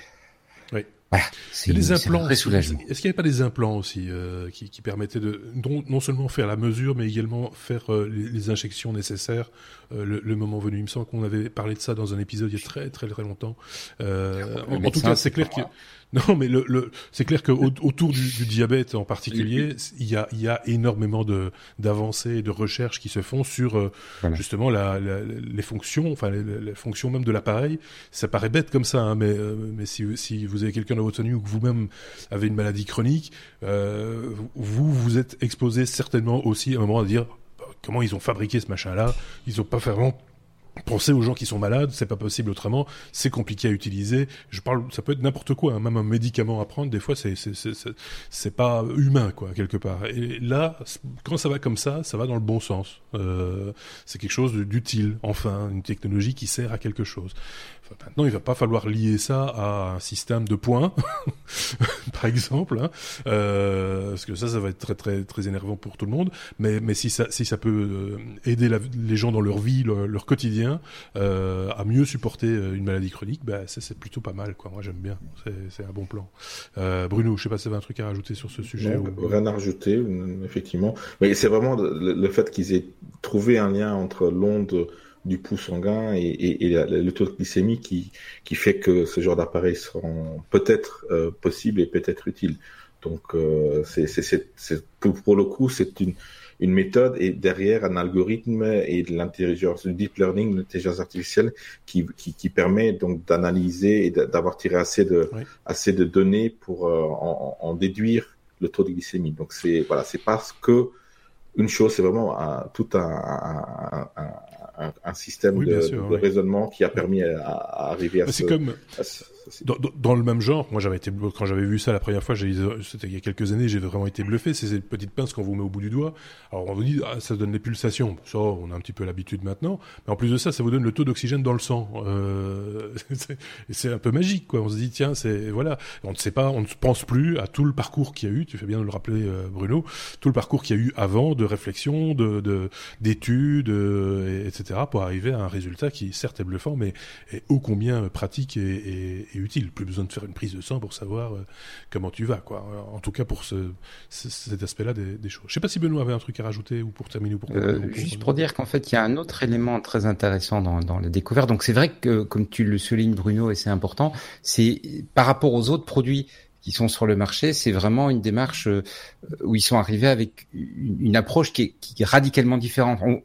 voilà, c'est des implants. Est-ce qu'il n'y avait pas des implants aussi euh, qui, qui, permettaient de non, seulement faire la mesure, mais également faire euh, les, les, injections nécessaires euh, le, le, moment venu? Il me semble qu'on avait parlé de ça dans un épisode il y a très très très longtemps. Euh, en, en, tout cas, c'est clair que non, mais le, le c'est clair que autour du, du, diabète en particulier, il y a, il y a énormément de d'avancées et de recherches qui se font sur euh, justement la, la, les fonctions, enfin les, fonctions même de l'appareil. Ça paraît bête comme ça, hein, mais euh, mais si, si vous avez quelqu'un dans votre famille ou que vous-même avez une maladie chronique, euh, vous vous êtes exposé certainement aussi à un moment à dire bah, comment ils ont fabriqué ce machin-là? Ils ont pas vraiment Pensez aux gens qui sont malades, c'est pas possible autrement, c'est compliqué à utiliser. Je parle, ça peut être n'importe quoi, hein. même un médicament à prendre. Des fois, c'est c'est pas humain quoi quelque part. Et là, quand ça va comme ça, ça va dans le bon sens. Euh, c'est quelque chose d'utile, enfin, une technologie qui sert à quelque chose. Maintenant, il va pas falloir lier ça à un système de points, (laughs) par exemple, hein, euh, parce que ça, ça va être très très très énervant pour tout le monde. Mais mais si ça si ça peut euh, aider la, les gens dans leur vie, leur, quotidien, euh, à mieux supporter euh, une maladie chronique, bah c'est plutôt pas mal. Quoi. Moi, j'aime bien. C'est un bon plan. Euh, Bruno, je sais pas si tu avais un truc à rajouter sur ce sujet. Non, ou... Rien à rajouter, effectivement. Mais c'est vraiment le, le fait qu'ils aient trouvé un lien entre l'onde du pouls sanguin et, et, et le taux de glycémie qui, qui fait que ce genre d'appareils seront peut-être euh, possibles et peut-être utiles. Donc, euh, c'est, c'est, pour le coup, c'est une, une méthode et derrière un algorithme et de l'intelligence, du deep learning, l'intelligence artificielle qui, qui, qui, permet donc d'analyser et d'avoir tiré assez de, assez de données pour euh, en, en, déduire le taux de glycémie. Donc, c'est, voilà, c'est parce que une chose, c'est vraiment un, tout un, un, un, un, système de, raisonnement qui a permis à, arriver à ce, comme, dans, le même genre, moi j'avais été quand j'avais vu ça la première fois, c'était il y a quelques années, j'ai vraiment été bluffé. C'est cette petite pince qu'on vous met au bout du doigt. Alors on vous dit, ah, ça donne les pulsations. Ça, on a un petit peu l'habitude maintenant. Mais en plus de ça, ça vous donne le taux d'oxygène dans le sang. Euh, (laughs) c'est un peu magique, quoi. On se dit, tiens, c'est voilà. On ne sait pas, on ne pense plus à tout le parcours qu'il y a eu. Tu fais bien de le rappeler, euh, Bruno. Tout le parcours qu'il y a eu avant, de réflexion, de d'études, euh, etc., pour arriver à un résultat qui certes est bluffant, mais est ô combien pratique et, et utile. Plus besoin de faire une prise de sang pour savoir euh, comment tu vas, quoi. En tout cas pour ce, cet aspect-là des, choses. Je sais pas si Benoît avait un truc à rajouter ou pour terminer ou pour. Euh, juste pour dire qu'en fait il y a un autre élément très intéressant dans, dans la découverte. Donc c'est vrai que comme tu le soulignes Bruno et c'est important, c'est par rapport aux autres produits qui sont sur le marché, c'est vraiment une démarche euh, où ils sont arrivés avec une, approche qui est, qui est, radicalement différente. On,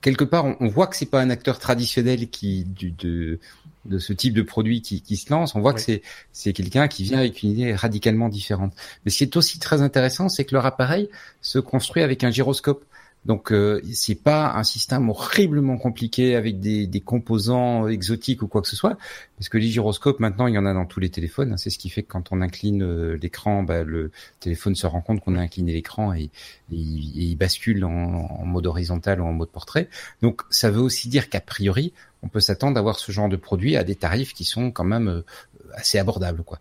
quelque part, on, on voit que c'est pas un acteur traditionnel qui du, de de ce type de produit qui, qui se lance, on voit que c'est c'est quelqu'un qui vient avec une idée radicalement différente. Mais ce qui est aussi très intéressant, c'est que leur appareil se construit avec un gyroscope. Donc euh, c'est pas un système horriblement compliqué avec des, des, composants exotiques ou quoi que ce soit, parce que les gyroscopes maintenant il y en a dans tous les téléphones. Hein. c'est ce qui fait que quand on incline euh, l'écran, bah, le téléphone se rend compte qu'on a incliné l'écran et, il bascule en, en, mode horizontal ou en mode portrait. Donc ça veut aussi dire qu'a priori on peut s'attendre d'avoir ce genre de produit à des tarifs qui sont quand même euh, assez abordables, quoi.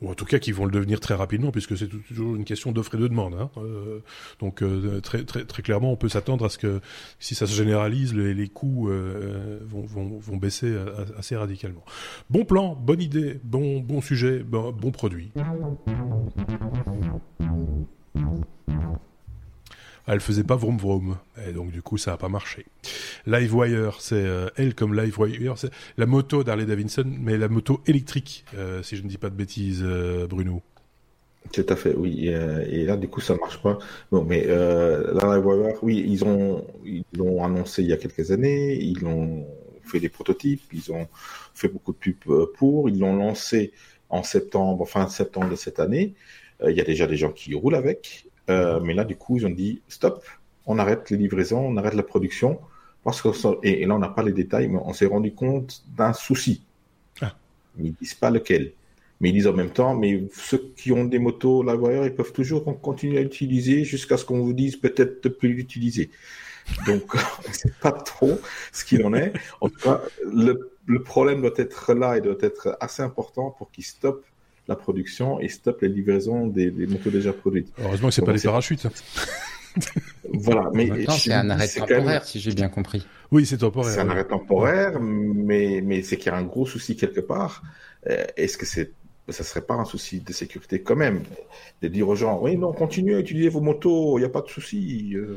Ou en tout cas qui vont le devenir très rapidement, puisque c'est toujours une question d'offre et de demande. Hein. Euh, donc euh, très, très, très clairement, on peut s'attendre à ce que si ça se généralise, les, les coûts euh, vont, vont, vont, baisser assez radicalement. Bon plan, bonne idée, bon, bon sujet, bon, bon produit elle faisait pas vroom vroom. Et donc, du coup, ça a pas marché. Livewire, c'est euh, elle comme Livewire, c'est la moto d'Harley Davidson, mais la moto électrique, euh, si je ne dis pas de bêtises, euh, Bruno. Tout à fait, oui. Et, là, du coup, ça marche pas. Bon, mais euh, la Livewire, oui, ils ont, ils l'ont annoncé il y a quelques années. Ils ont fait des prototypes. Ils ont fait beaucoup de pubs pour. Ils l'ont lancé en septembre, fin septembre de cette année. Il y a déjà des gens qui roulent avec. Euh, mais là, du coup, ils ont dit stop, on arrête les livraisons, on arrête la production. Parce que, et, là, on n'a pas les détails, mais on s'est rendu compte d'un souci. Ah. Ils disent pas lequel. Mais ils disent en même temps, mais ceux qui ont des motos Livewire, ils peuvent toujours continuer à l'utiliser jusqu'à ce qu'on vous dise peut-être de plus l'utiliser. Donc, (laughs) on ne sait pas trop ce qu'il en est. En tout cas, le, le, problème doit être là et doit être assez important pour qu'ils stoppent la production et stoppent les livraisons des, des motos déjà produites. Heureusement que c'est pas des parachutes. (laughs) voilà, mais c'est un arrêt temporaire, si j'ai bien compris. Oui, c'est temporaire. C'est un arrêt temporaire, mais mais c'est qu'il y a un gros souci quelque part. Euh, est-ce que c'est ça serait pas un souci de sécurité quand même de dire aux gens oui non continuez à utiliser vos motos il n'y a pas de souci euh,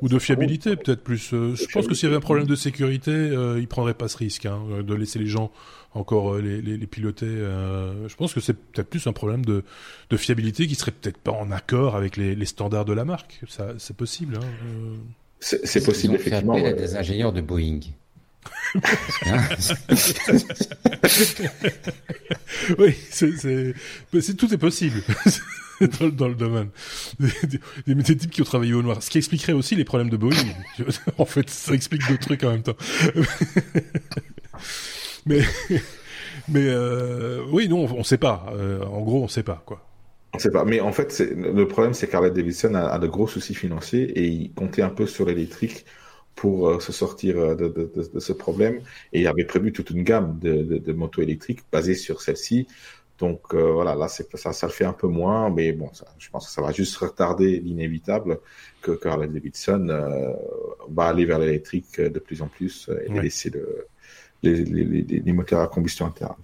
ou de fiabilité peut-être plus euh, je pense que s'il y avait un problème de sécurité euh, ils prendraient pas ce risque hein, de laisser les gens encore les, les, les, piloter je pense que c'est peut-être plus un problème de, de fiabilité qui serait peut-être pas en accord avec les, les standards de la marque ça c'est possible hein, c'est possible effectivement fait des ingénieurs de Boeing (laughs) oui, c'est, tout est possible (laughs) dans, le domaine. Des, des, types qui ont travaillé au noir, ce qui expliquerait aussi les problèmes de Boeing. (laughs) en fait, ça explique d'autres trucs en même temps. Mais, (laughs) mais euh, oui, non, on, ne sait pas. Euh, en gros, on sait pas quoi. On sait pas. Mais en fait, le problème, c'est qu'Harley Davidson a, a, de gros soucis financiers et il comptait un peu sur l'électrique pour euh, se sortir de, de, de, ce problème. Et il avait prévu toute une gamme de, motos électriques basées sur celle-ci. Donc euh, voilà, là ça, ça le fait un peu moins, mais bon, ça, je pense que ça va juste retarder l'inévitable que Carl Davidson va aller vers l'électrique de plus en plus et laisser le, les, les, les, les, moteurs à combustion interne.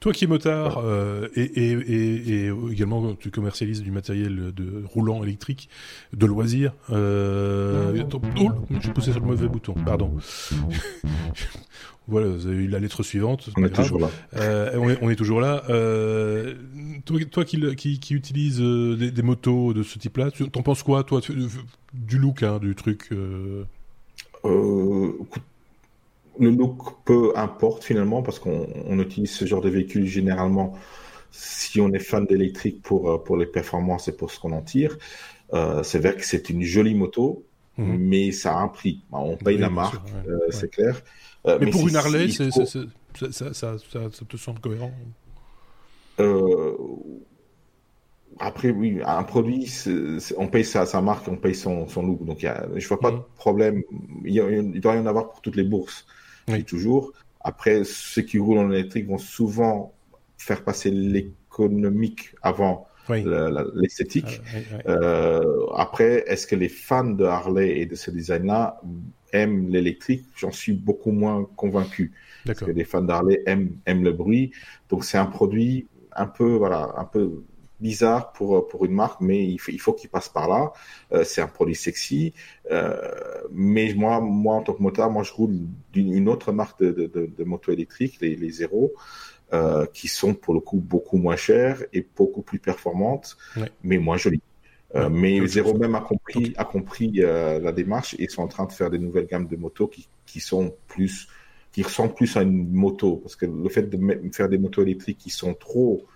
Toi qui es motard euh, et, et, et, et, également tu commercialises du matériel de roulant électrique de loisirs. Euh... Oh, j'ai poussé sur le mauvais bouton. Pardon. voilà, vous avez eu la lettre suivante. On est toujours là. Euh, on, est, on, est, toujours là. Euh, toi, toi qui, qui, qui utilises euh, des, des, motos de ce type-là, t'en penses quoi, toi, du look, hein, du truc euh... Euh, le look peu importe finalement parce qu'on utilise ce genre de véhicule généralement si on est fan d'électrique pour, euh, pour les performances et pour ce qu'on en tire. Euh, c'est vrai que c'est une jolie moto, mhm. mais ça a un prix. On paye la marque, euh, c'est clair. Euh, mais, pour une Harley, ça, ça, ça, ça, te semble cohérent après, oui, un produit, on paye sa, sa, marque, on paye son, son look. Donc, y a, je vois pas de mhm. problème. Il, y a, il, doit y en avoir pour toutes les bourses oui. toujours. Après, ceux qui roulent en électrique vont souvent faire passer l'économique avant oui. l'esthétique. Ah, euh, après, est-ce que les fans de Harley et de ce design-là aiment l'électrique? J'en suis beaucoup moins convaincu. Parce que les fans d'Harley aiment, aiment le bruit. Donc c'est un produit un peu, voilà, un peu bizarre pour pour une marque, mais il faut il faut qu'il passe par là. Euh, c'est un produit sexy, euh, mais moi moi en tant que motard, moi je roule d'une autre marque de, de, de, de moto électrique, les les zéros. Euh, qui sont pour le coup beaucoup moins chères et beaucoup plus performantes, ouais. mais moins jolies. Euh, mais Zero même a compris, a compris euh, la démarche et sont en train de faire des nouvelles gammes de motos qui, qui sont plus, qui ressemblent plus à une moto. Parce que le fait de faire des motos électriques qui sont trop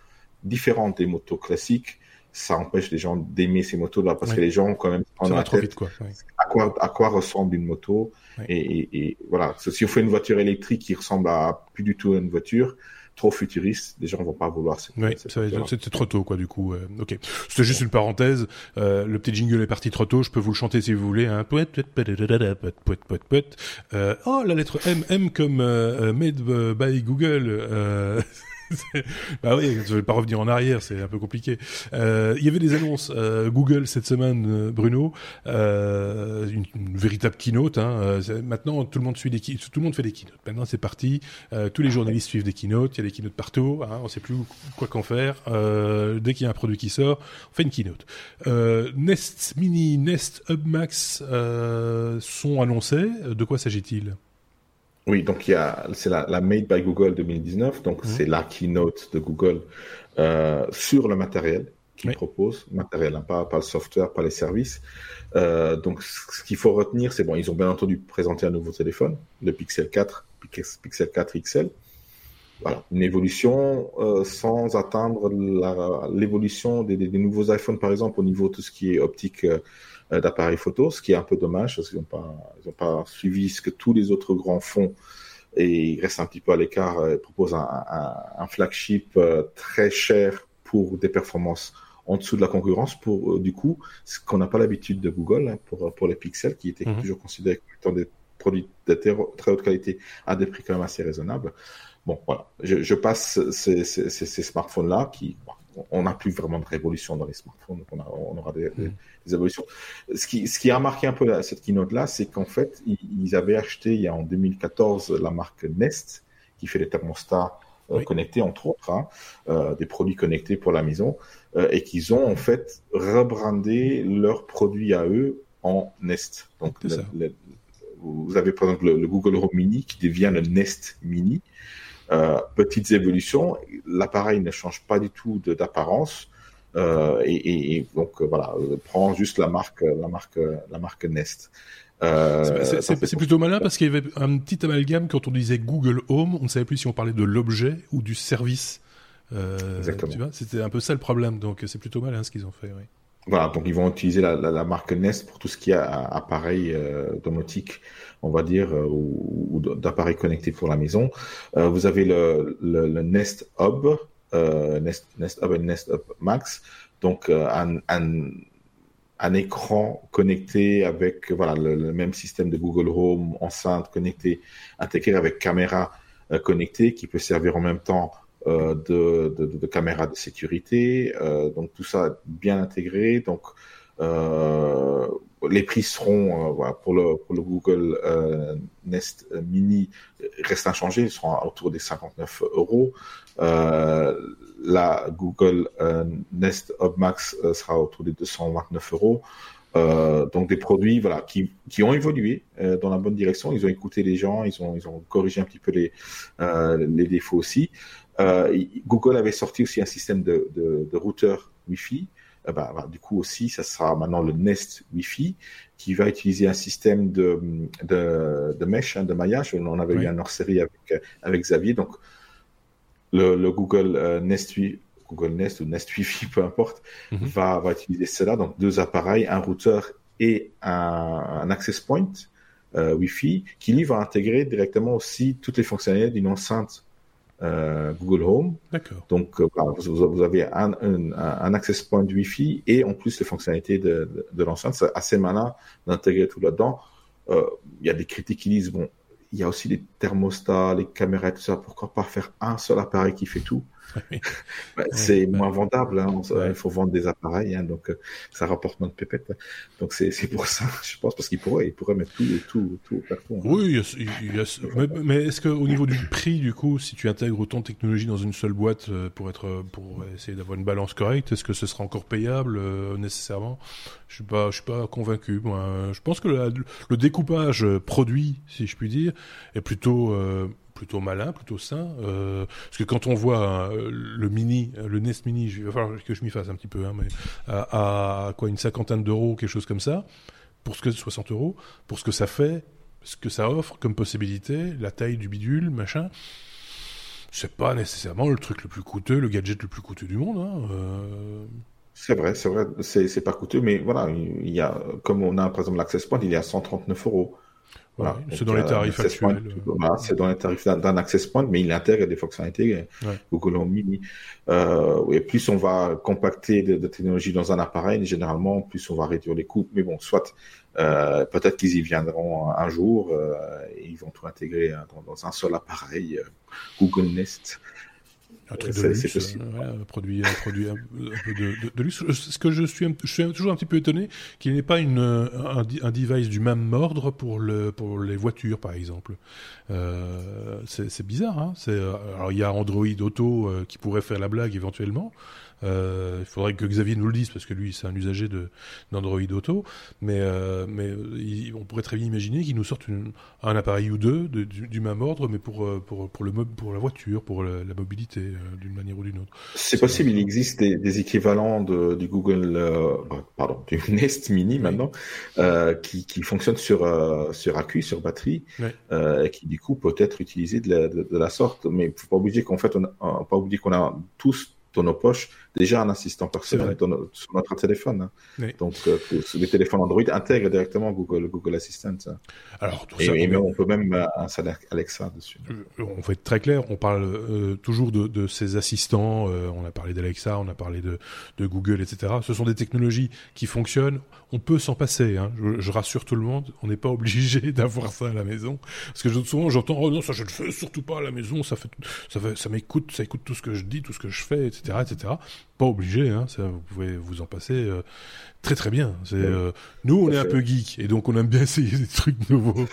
différentes des motos classiques, ça empêche les gens d'aimer ces motos-là parce ouais. que les gens quand même en la tête vite, quoi. Ouais. à quoi à quoi ressemble une moto ouais. et, et, et, voilà. Si on fait une voiture électrique qui ressemble à plus du tout à une voiture, trop futuriste, les gens vont pas vouloir. Oui, c'était trop tôt, quoi, du coup. Euh, ok, c'était juste une parenthèse. Euh, le petit jingle est parti trop tôt. Je peux vous le chanter si vous voulais. Hein. Euh, oh, la lettre M, M comme euh, made by Google. (laughs) Bah oui, je vais pas revenir en arrière, c'est un peu compliqué. Euh, il y avait des annonces euh, Google cette semaine, euh, Bruno, euh, une, une, véritable keynote. Hein. Euh, maintenant, tout le monde suit des tout le monde fait des keynotes. Maintenant, c'est parti. Euh, tous les journalistes suivent des keynotes. Il y a des keynotes partout. Hein, on sait plus quoi qu'en faire. dès qu'il y a un produit qui sort, on fait une keynote. Nest Mini, Nest Hub Max sont annoncés. De quoi s'agit-il? Oui, donc il y a, c'est la, la, Made by Google 2019, donc mmh. c'est la keynote de Google euh, sur le matériel qu'ils oui. proposent, matériel, hein, pas, pas le software, pas les services. Euh, donc ce qu'il faut retenir, c'est bon, ils ont bien entendu présenté un nouveau téléphone, le Pixel 4, Pixel 4 XL. Voilà, une évolution euh, sans atteindre l'évolution des, des, des, nouveaux iPhones, par exemple, au niveau de tout ce qui est optique euh, d'appareils photo, ce qui est un peu dommage parce qu'ils n'ont pas, ils ont pas suivi ce que tous les autres grands font et il reste un petit peu à l'écart, euh, propose un, un, un, flagship euh, très cher pour des performances en dessous de la concurrence pour euh, du coup ce qu'on n'a pas l'habitude de Google hein, pour pour les pixels qui étaient mhm. toujours considérés comme des produits de très haute qualité à des prix quand même assez raisonnables. Bon voilà, je, je passe ces, ces, ces smartphones là qui on n'a plus vraiment de révolution dans les smartphones, donc on, a, on aura des, des, des, évolutions. Ce qui, ce qui a marqué un peu cette keynote-là, c'est qu'en fait, ils, avaient acheté il y a en 2014 la marque Nest, qui fait les thermostats euh, connectés, entre autres, hein, euh, des produits connectés pour la maison, euh, et qu'ils ont en fait rebrandé leurs produits à eux en Nest. Donc, le, le, vous avez par exemple le, le, Google Home Mini qui devient le Nest Mini. Euh, petites évolutions, l'appareil ne change pas du tout d'apparence. Euh, et, et, donc euh, voilà, euh, prend juste la marque, la marque, la marque Nest. Euh, c'est plutôt malin parce qu'il y avait un petit amalgame quand on disait Google Home, on ne savait plus si on parlait de l'objet ou du service. Exactement. C'était un peu ça le problème. Donc c'est plutôt malin ce qu'ils ont fait. Oui. Voilà, donc ils vont utiliser la, marque Nest pour tout ce qui est appareil euh, domotique, on va dire, euh, ou, ou d'appareils connectés pour la maison. Euh, vous avez le, Nest Hub, euh, Nest, Hub et Nest Hub Max, donc un, un, écran connecté avec voilà le, le, même système de Google Home, enceinte connectée, intégré avec caméra connectée qui peut servir en même temps de, de, caméras de sécurité, euh, donc tout ça bien intégré. Donc euh, les prix seront voilà, pour le pour le Google Nest Mini restent inchangés, ils seront autour des 59 euros. la Google Nest Hub Max sera autour des 229 euros. Euh, donc des produits voilà qui, qui ont évolué euh, dans la bonne direction. Ils ont écouté les gens, ils ont ils ont corrigé un petit peu les euh, les défauts aussi. Euh, Google avait sorti aussi un système de, de, de routeur Wi-Fi. Euh, bah, bah, du coup aussi, ça sera maintenant le Nest Wi-Fi qui va utiliser un système de, de, de mesh, hein, de maillage. On avait oui. eu un hors-série avec, avec Xavier. Donc, le, le Google euh, Nest, Google Nest ou Nest Wi-Fi, peu importe, mm -hmm. va, va utiliser cela. Donc, deux appareils, un routeur et un, un access point euh, Wi-Fi qui, lui, va intégrer directement aussi toutes les fonctionnalités d'une enceinte euh, Google Home. Donc, euh, vous, vous, avez un, un, un, access point Wi-Fi et en plus les fonctionnalités de, de, de l'enceinte. C'est assez malin d'intégrer tout là-dedans. Euh, il y a des critiques qui disent, bon, il y a aussi les thermostats, les caméras, tout ça. Pourquoi pas faire un seul appareil qui fait tout c'est ouais, moins vendable. Hein. Il faut vendre des appareils, hein, donc euh, ça rapporte moins de pépettes. Donc c'est pour ça, (laughs) je pense, parce qu'il pourrait, il pourrait mettre tout, tout, tout partout. Hein. Oui, il y a, il y a, mais, mais est-ce qu'au niveau du prix, du coup, si tu intègres autant de technologie dans une seule boîte euh, pour être, pour essayer d'avoir une balance correcte, est-ce que ce sera encore payable euh, nécessairement? Je suis pas, je suis pas convaincu. Moi, je pense que la, le découpage produit, si je puis dire, est plutôt euh, plutôt malin, plutôt sain. Euh, parce que quand on voit euh, le mini, le Nest Mini, il va falloir que je m'y fasse un petit peu, hein, à, quoi une cinquantaine d'euros, quelque chose comme ça, pour ce que 60 euros, pour ce que ça fait, ce que ça offre comme possibilité, la taille du bidule, machin. C'est pas nécessairement le truc le plus coûteux, le gadget le plus coûteux du monde. Hein, euh... C'est vrai, c'est vrai, c'est pas coûteux, mais voilà, il y a, comme on a par exemple l'Access Point, il est à 139 euros. Voilà. c'est dans les tarifs actuels. C'est dans les tarifs d'un access point, mais il intègre des fonctionnalités ouais. Google Home Mini. Euh, et plus on va compacter de, de technologie dans un appareil, généralement, plus on va réduire les coûts. Mais bon, soit euh, peut-être qu'ils y viendront un jour euh, et ils vont tout intégrer dans, dans un seul appareil Google Nest un truc de luxe, euh, produit, un produit un peu de, de, de, luxe. Ce que je suis, je suis toujours un petit peu étonné qu'il n'y ait pas une, un, un, device du même ordre pour, le, pour les voitures, par exemple. Euh, c'est bizarre. Hein alors il y a Android Auto euh, qui pourrait faire la blague éventuellement. Euh, il faudrait que Xavier nous le dise parce que lui c'est un usager d'Android Auto, mais euh, mais il, on pourrait très bien imaginer qu'il nous sorte une, un appareil ou deux de, du, du, même ordre, mais pour euh, pour pour le pour la voiture, pour la, la mobilité euh, d'une manière ou d'une autre. C'est possible, il existe des, des équivalents de, du Google euh, pardon du (laughs) Nest Mini oui. maintenant qui qui fonctionnent sur sur accu, sur batterie, oui. et qui du coup peut être utilisé de la, de, de la sorte, mais faut pas oublier qu'en fait on, on pas oublier qu'on a tous dans nos poches déjà un assistant personnel sur notre téléphone. Hein. Donc, euh, les téléphones Android intègrent directement Google, Google Assistant. Hein. Alors, tout ça, et, on peut même euh, installer Alexa dessus. Euh, on va être très clair, on parle toujours de, de, ces assistants, on a parlé d'Alexa, on a parlé de, de, Google, etc. Ce sont des technologies qui fonctionnent, on peut s'en passer. Hein. Je, je, rassure tout le monde, on n'est pas obligé (laughs) d'avoir ça à la maison. Parce que souvent j'entends, oh non, ça je ne fais surtout pas à la maison, ça fait, ça, fait, ça m'écoute, ça écoute tout ce que je dis, tout ce que je fais, etc., etc pas obligé, hein, ça, vous pouvez vous en passer euh, très très bien. C'est euh, nous, on est un peu geek et donc on aime bien (laughs) essayer des trucs nouveaux.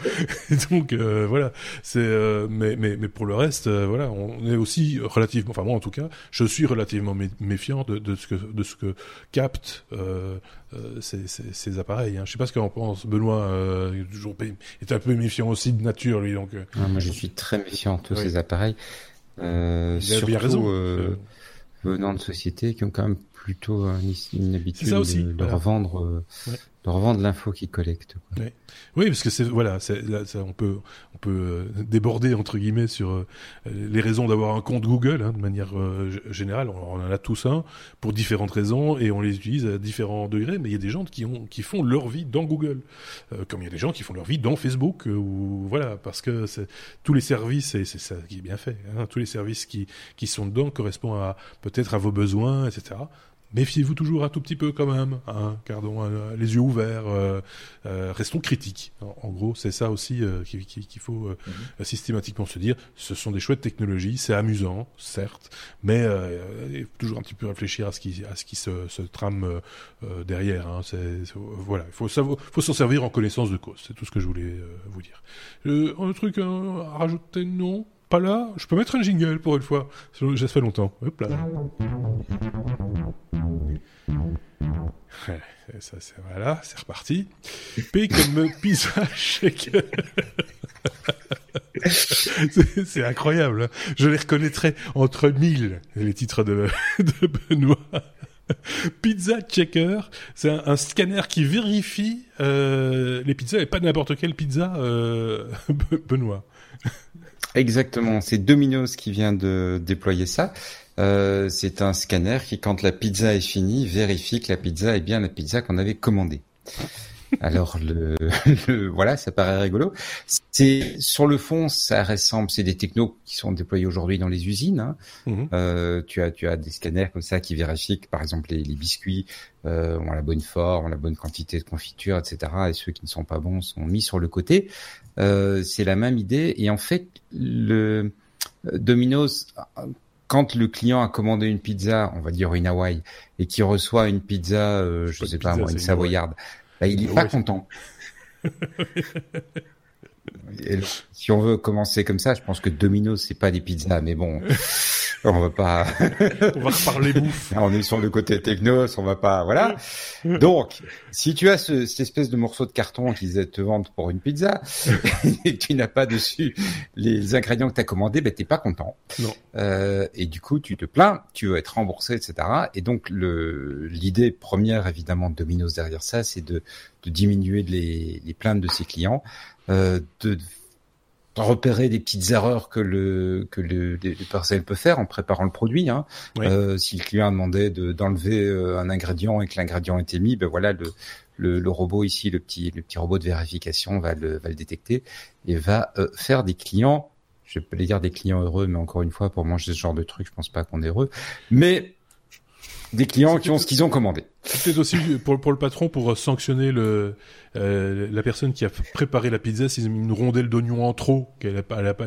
et donc euh, voilà, c'est mais mais mais pour le reste, voilà, on est aussi relativement, enfin moi en tout cas, je suis relativement méfiant de, de ce que de ce que captent ces, ces, ces, appareils. Hein. Je sais pas ce qu'en pense Benoît. toujours est un peu méfiant aussi de nature lui, donc. Ah, moi, je suis très méfiant de tous ces appareils. Euh, il a surtout, raison venant de sociétés qui ont quand même plutôt une, habitude de, revendre, euh, de revendre l'info qu'ils collectent. Oui, parce que c'est voilà, on peut euh, déborder entre guillemets sur euh, les raisons d'avoir un compte Google hein, de manière générale. On, en a tous un pour différentes raisons et on les utilise à différents degrés. Mais il y a des gens qui ont qui font leur vie dans Google, comme il y a des gens qui font leur vie dans Facebook voilà parce que tous les services et c'est ça qui est bien fait. Hein, tous les services qui qui sont dedans correspondent à peut-être à vos besoins, etc méfiez-vous toujours un tout petit peu quand même, hein, gardons euh, les yeux ouverts, euh, euh, restons critiques. En, gros, c'est ça aussi qu'il faut mhm. systématiquement se dire. Ce sont des chouettes technologies, c'est amusant, certes, mais il faut toujours un petit peu réfléchir à ce qui, à ce qui se, se trame derrière. Hein. voilà, il faut, faut s'en servir en connaissance de cause. C'est tout ce que je voulais vous dire. un truc à rajouter, non? Pas là, je peux mettre un jingle pour une fois. Ça fait longtemps. Hop là. ça, c'est, voilà, c'est reparti. P comme pizza (laughs) c'est, incroyable. Hein. Je les reconnaîtrais entre mille, les titres de, de Benoît. Pizza Checker, c'est un, scanner qui vérifie euh, les pizzas et pas n'importe quelle pizza, euh, (laughs) Benoît. Exactement, c'est Domino's qui vient de déployer ça. Euh, c'est un scanner qui, quand la pizza est finie, vérifie que la pizza est bien la pizza qu'on avait commandée. Alors (laughs) le, voilà, ça paraît rigolo. C'est sur le fond, ça ressemble. C'est des technos qui sont déployés aujourd'hui dans les usines. Hein. Mhm. Euh, tu as tu as des scanners comme ça qui vérifient que par exemple les, les biscuits euh, ont la bonne forme, ont la bonne quantité de confiture, etc. Et ceux qui ne sont pas bons sont mis sur le côté. Euh, c'est la même idée. Et en fait, le Domino's quand le client a commandé une pizza, on va dire une Hawaï, et qui reçoit une pizza, euh, je sais pas, moi, une savoyarde, bah, il est pas content. (laughs) si on veut commencer comme ça, je pense que Domino's c'est pas des pizzas, mais bon, (laughs) on va pas. on va reparler bouffe. (laughs) on est sur le côté technos, on va pas, voilà. Donc, si tu as ce, cette espèce de morceau de carton qu'ils te vendent pour une pizza (laughs) et que tu n'as pas dessus les ingrédients que tu as commandés, ben t'es pas content. Non. Euh, et du coup, tu te plains, tu veux être remboursé, etc. Et donc, le l'idée première évidemment de Domino's derrière ça, c'est de, de diminuer les, les plaintes de ses clients, de repérer des petites erreurs que le que le, les, personnel peut faire en préparant le produit. Hein. Euh, si le client a demandé d'enlever euh, un ingrédient et que l'ingrédient était mis, ben voilà le, le, le, robot ici, le petit le petit robot de vérification va le va le détecter et va euh, faire des clients. Je peux les dire des clients heureux, mais encore une fois, pour manger ce genre de truc, je pense pas qu'on est heureux. Mais des clients qui ont ce qu'ils ont commandé. Peut-être aussi pour, pour le patron pour sanctionner le euh, la personne qui a préparé la pizza, c'est une rondelle d'oignon en trop qu'elle a elle a pas,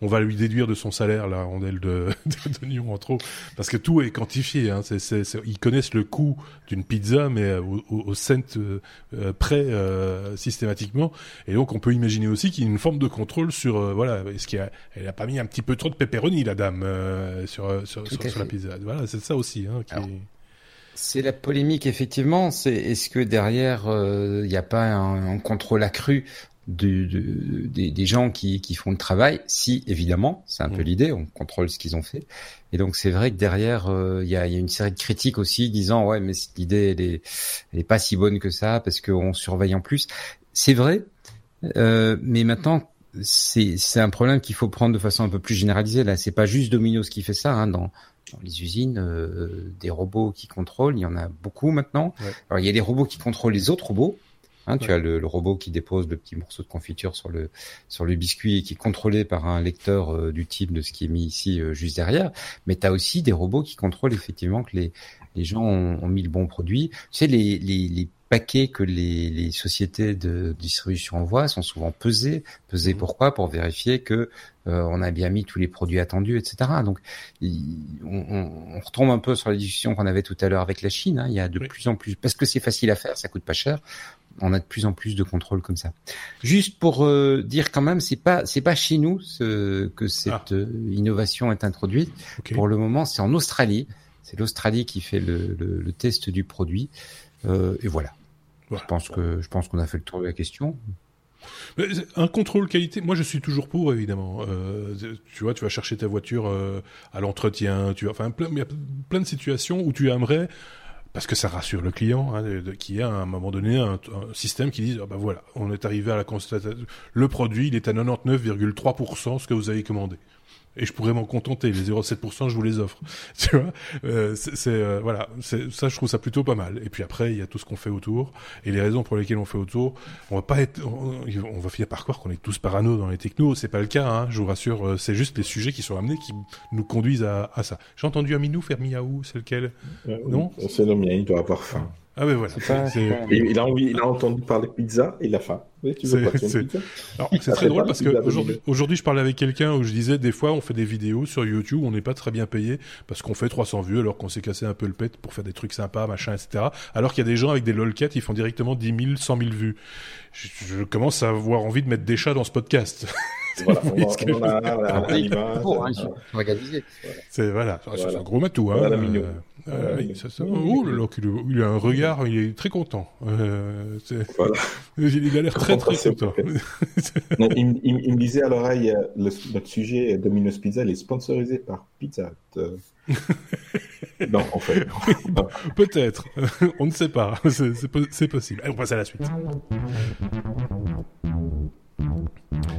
on va lui déduire de son salaire la rondelle de (laughs) d'oignon en trop parce que tout est quantifié. Hein, c'est, c'est, ils connaissent le coût d'une pizza, mais au, au, cent euh, près euh, systématiquement. Et donc on peut imaginer aussi qu'il y a une forme de contrôle sur euh, voilà, est-ce qu'il a, elle a pas mis un petit peu trop de pepperoni la dame euh, sur sur, sur, la pizza. Voilà, c'est ça aussi. Hein, qui... C'est la polémique, effectivement. C'est est-ce que derrière, il euh, n'y a pas un, contrôle accru de, de, des, gens qui, qui, font le travail? Si, évidemment, c'est un peu mm. l'idée, on contrôle ce qu'ils ont fait. Et donc c'est vrai que derrière, euh, il y, a, y, a, une série de critiques aussi disant ouais, mais l'idée elle est, elle est pas si bonne que ça parce qu'on surveille en plus. C'est vrai, euh, mais maintenant c'est c'est un problème qu'il faut prendre de façon un peu plus généralisée. Là, c'est pas juste Domino's qui fait ça. Hein, dans, dans les usines, euh, des robots qui contrôlent, il y en a beaucoup maintenant. Alors il y a des robots qui contrôlent les autres robots. Hein, Tu as le, le, robot qui dépose le petit morceau de confiture sur le sur le biscuit et qui est contrôlé par un lecteur euh, du type de ce qui est mis ici euh, juste derrière. Mais tu as aussi des robots qui contrôlent effectivement que les les gens ont, ont mis le bon produit. Tu sais, les, les, les paquets que les, les, sociétés de distribution envoient sont souvent pesés. Pesés mmh. pourquoi? Pour vérifier que euh, on a bien mis tous les produits attendus, etc. Donc, on, on, retombe un peu sur la discussion qu'on avait tout à l'heure avec la Chine. Hein. Il y a de plus en plus, parce que c'est facile à faire, ça coûte pas cher. On a de plus en plus de contrôle comme ça. Juste pour euh, dire quand même, c'est pas c'est pas chez nous ce, que cette ah. euh, innovation est introduite. Pour le moment, c'est en Australie. C'est l'Australie qui fait le, le, le, test du produit. Euh, et voilà. Je pense que je pense qu'on a fait le tour de la question. un contrôle qualité, moi je suis toujours pour évidemment. Euh, tu vois, tu vas chercher ta voiture euh, à l'entretien, tu vois, enfin plein, il y a plein de situations où tu aimerais parce que ça rassure le client, hein, qui a à un moment donné un, système qui dit, ah ben voilà, on est arrivé à la constatation, le produit, il est à 99,3% ce que vous avez commandé et je pourrais m'en contenter. Les 0,7%, je vous les offre. (laughs) Tu vois, euh, c'est euh, voilà, ça, je trouve ça plutôt pas mal. Et puis après, il y a tout ce qu'on fait autour et les raisons pour lesquelles on fait autour. On va pas être, on, va finir par croire qu'on est tous parano dans les technos. C'est pas le cas, hein, je vous rassure. Euh, c'est juste les sujets qui sont amenés qui nous conduisent à, à ça. J'ai entendu Aminou faire miaou, c'est lequel? Euh, Non, c'est le mien. Il doit avoir faim. Ah ben voilà. Il, a envie, il a entendu parler de pizza, il a faim. c'est très drôle parce que aujourd'hui, je parlais avec quelqu'un où je disais des fois on fait des vidéos sur YouTube, on n'est pas très bien payé parce qu'on fait 300 vues alors qu'on s'est cassé un peu le pet pour faire des trucs sympas, machin, etc. Alors qu'il y a des gens avec des lolcats, ils font directement 10 000, 100 000 vues. Je, je commence à avoir envie de mettre des chats dans ce podcast. Voilà, on, on, a, on a l'image. C'est voilà, c'est un gros matou. Hein. Voilà, euh, euh, oui, ça, ça, oh, là, il, il, a un regard, il est très content. Euh, voilà. (laughs) Il a l'air très très content. (laughs) non, il, il, il, me disait à l'oreille, euh, notre sujet Domino's Pizza, il est sponsorisé par Pizza. Euh. non, en fait. (laughs) Peut-être. on ne sait pas. C'est possible. Allez, on passe à la suite.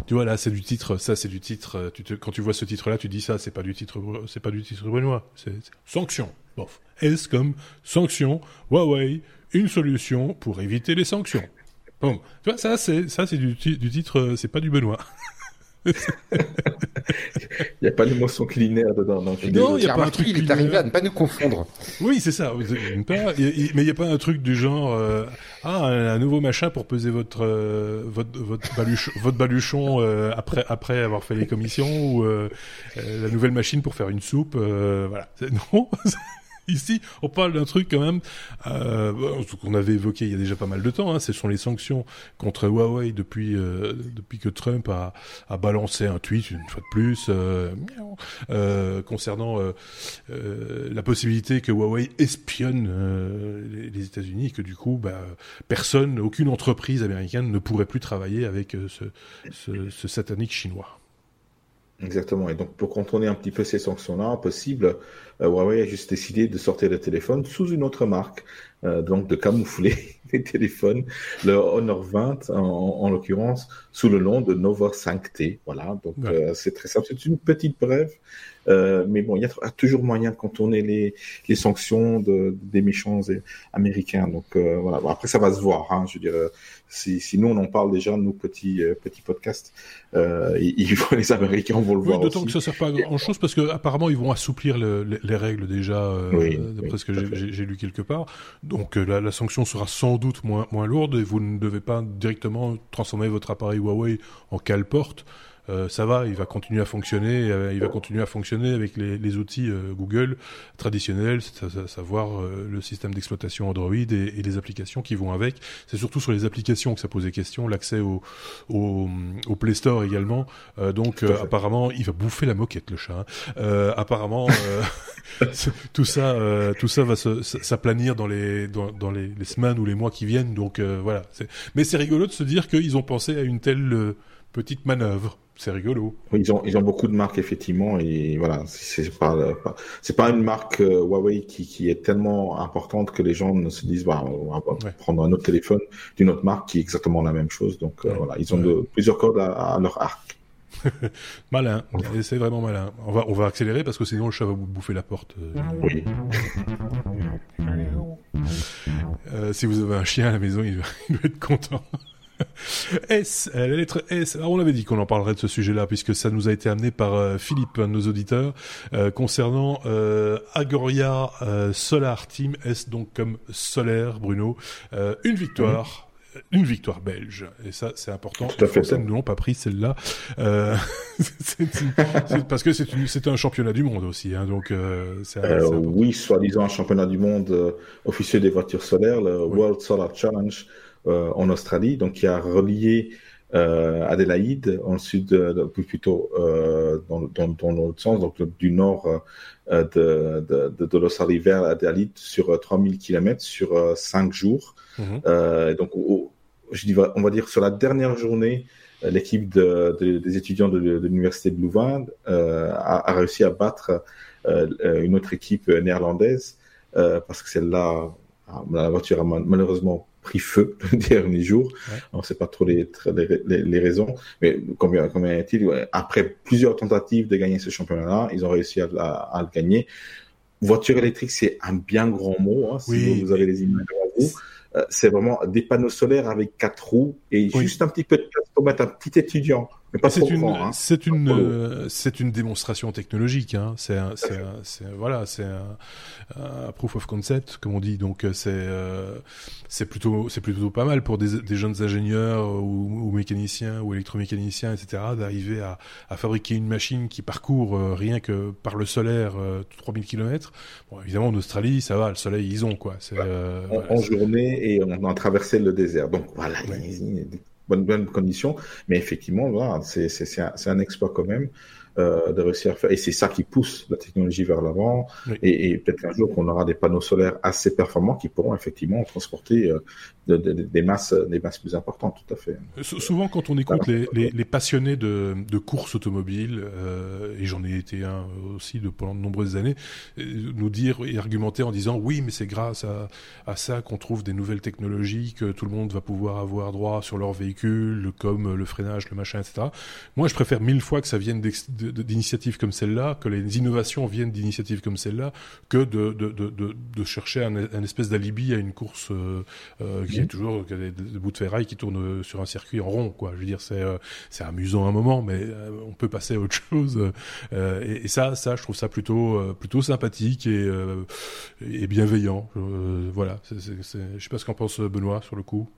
Tu vois là, c'est du titre, ça c'est du titre. Euh, quand tu vois ce titre-là, tu dis ça, c'est pas du titre, c'est pas du titre brunois. C'est sanction. Bon, S comme sanction. Huawei, une solution pour éviter les sanctions? Bon, tu vois ça c'est ça c'est du, du titre, euh, c'est pas du Benoît. (laughs) (laughs) il n'y a pas l'émotion culinaire dedans. Non, non il n'y a pas un truc. Il est arrivé à ne pas nous confondre. Oui, c'est ça. mais il n'y a pas un truc du genre euh, ah un, nouveau machin pour peser votre euh, votre votre, votre baluchon euh, après après avoir fait les commissions ou la nouvelle machine pour faire une soupe. voilà. Non? (laughs) (laughs) Ici, on parle d'un truc quand même euh, qu'on avait évoqué il y a déjà pas mal de temps. Hein, ce sont les sanctions contre Huawei depuis euh, que Trump a, balancé un tweet une fois de plus euh, euh concernant la possibilité que Huawei espionne les, États-Unis et que du coup, bah, personne, aucune entreprise américaine ne pourrait plus travailler avec ce satanique chinois. Exactement. Et donc, pour contourner un petit peu ces sanctions-là, possible, euh, Huawei a juste décidé de sortir le téléphone sous une autre marque, euh, donc de camoufler (laughs) les téléphones, le Honor 20 en, en l'occurrence, sous le nom de Nova 5T. Voilà, donc euh, c'est très simple. C'est une petite brève, euh, mais bon, il y a toujours moyen de contourner les, les sanctions de, des méchants américains. Donc euh, voilà. Bon, après, ça va se voir. Hein, je veux dire, si, si nous on en parle déjà, nous petits petits podcasts, euh, ils, (laughs) les Américains vont le oui, voir. D'autant que ça sert pas à grand chose parce que apparemment ils vont assouplir le, les règles déjà, oui, d'après oui, ce que j'ai lu quelque part. Donc la, la sanction sera sans doute moins moins lourde et vous ne devez pas directement transformer votre appareil Huawei en cale porte. Euh, ça va, il va continuer à fonctionner, euh, il va continuer à fonctionner avec les, les outils euh, Google traditionnels, à savoir euh, le système d'exploitation Android et, et, les applications qui vont avec. C'est surtout sur les applications que ça posait question, l'accès au, au, au, Play Store également. Euh, donc apparemment, il va bouffer la moquette le chat. Hein. apparemment, (laughs) tout ça, tout ça va s'aplanir dans les dans, dans les, les, semaines ou les mois qui viennent. Donc voilà. Mais c'est rigolo de se dire qu'ils ont pensé à une telle petite manœuvre. C'est rigolo. Ils ont, ils ont beaucoup de marques effectivement et voilà, c'est pas, c'est pas une marque euh, Huawei qui, qui est tellement importante que les gens ne se disent bah, on va prendre un autre téléphone d'une autre marque qui est exactement la même chose. Donc euh, voilà, ils ont de, plusieurs cordes à, leur arc. (laughs) malin, c'est vraiment malin. On va, on va accélérer parce que sinon le chat va vous bouffer la porte. Euh. Oui. (laughs) si vous avez un chien à la maison, il (laughs) il va être content. S, la lettre S. Alors on avait dit qu'on en parlerait de ce sujet-là puisque ça nous a été amené par euh, Philippe, un de nos auditeurs, euh, concernant euh, Agoria Solar Team S, donc comme solaire, Bruno, une victoire. Une victoire belge et ça c'est important. Les Français ne l'ont pas pris celle-là euh, (laughs) parce que c'est un championnat du monde aussi. Hein, donc oui, soi-disant un championnat du monde officiel des voitures solaires, le World Solar Challenge euh, en Australie, donc qui a relié euh, Adélaïde, ensuite de, plutôt euh, dans, dans, dans l'autre sens, donc du nord euh, de, de, de, l'Australie vers Adélaïde sur 3000 km sur 5 jours. Mhm. donc, je dis, on va dire sur la dernière journée, l'équipe de, des étudiants de, l'université de Louvain a, a, réussi à battre une autre équipe néerlandaise parce que celle-là, la voiture a malheureusement pris feu (laughs) le dernier jour. On ne sait pas trop les, les, les, raisons, mais combien, combien est-il Après plusieurs tentatives de gagner ce championnat-là, ils ont réussi à, à, le gagner. Voiture électrique, c'est un bien grand mot. Hein, si vous avez les images vous. Euh, c'est vraiment des panneaux solaires avec quatre roues et juste un petit peu de place pour mettre un petit étudiant c'est une, hein. c'est une, euh, c'est une démonstration technologique. Hein. C'est, c'est, voilà, c'est un, proof of concept, comme on dit. Donc euh, c'est, euh, c'est plutôt, c'est plutôt pas mal pour des, des jeunes ingénieurs ou, mécaniciens ou électromécaniciens, etc., d'arriver à, à, fabriquer une machine qui parcourt rien que par le solaire 3000 km. Bon, évidemment, en Australie, ça va, le soleil, ils ont quoi. C'est, en, journée et on a traversé le désert. Donc voilà, bonnes, bonnes conditions. Mais effectivement, voilà, c'est, un exploit quand même euh, de réussir à faire. Et c'est ça qui pousse la technologie vers l'avant. Et, et peut-être qu'un jour qu'on aura des panneaux solaires assez performants qui pourront effectivement transporter euh, de, de, des masses, des masses plus importantes, tout à fait. souvent, quand on écoute les, les, les, passionnés de, de courses automobiles, euh, et j'en ai été un aussi de, pendant de nombreuses années, euh, nous dire et argumenter en disant oui, mais c'est grâce à, à ça qu'on trouve des nouvelles technologies que tout le monde va pouvoir avoir droit sur leur véhicule, comme le freinage, le machin, etc. Moi, je préfère mille fois que ça vienne d'initiatives comme celle-là, que les innovations viennent d'initiatives comme celle-là, que de, de, de, de, chercher un, un espèce d'alibi à une course euh, euh qui est toujours des, des, bouts de ferraille qui tournent sur un circuit en rond. Quoi. Je veux dire, c'est euh, c'est amusant un moment, mais euh, on peut passer à autre (laughs) chose. Et, et, ça, ça, je trouve ça plutôt plutôt sympathique et, et bienveillant. voilà. C'est, c'est, je sais pas ce qu'en pense Benoît sur le coup.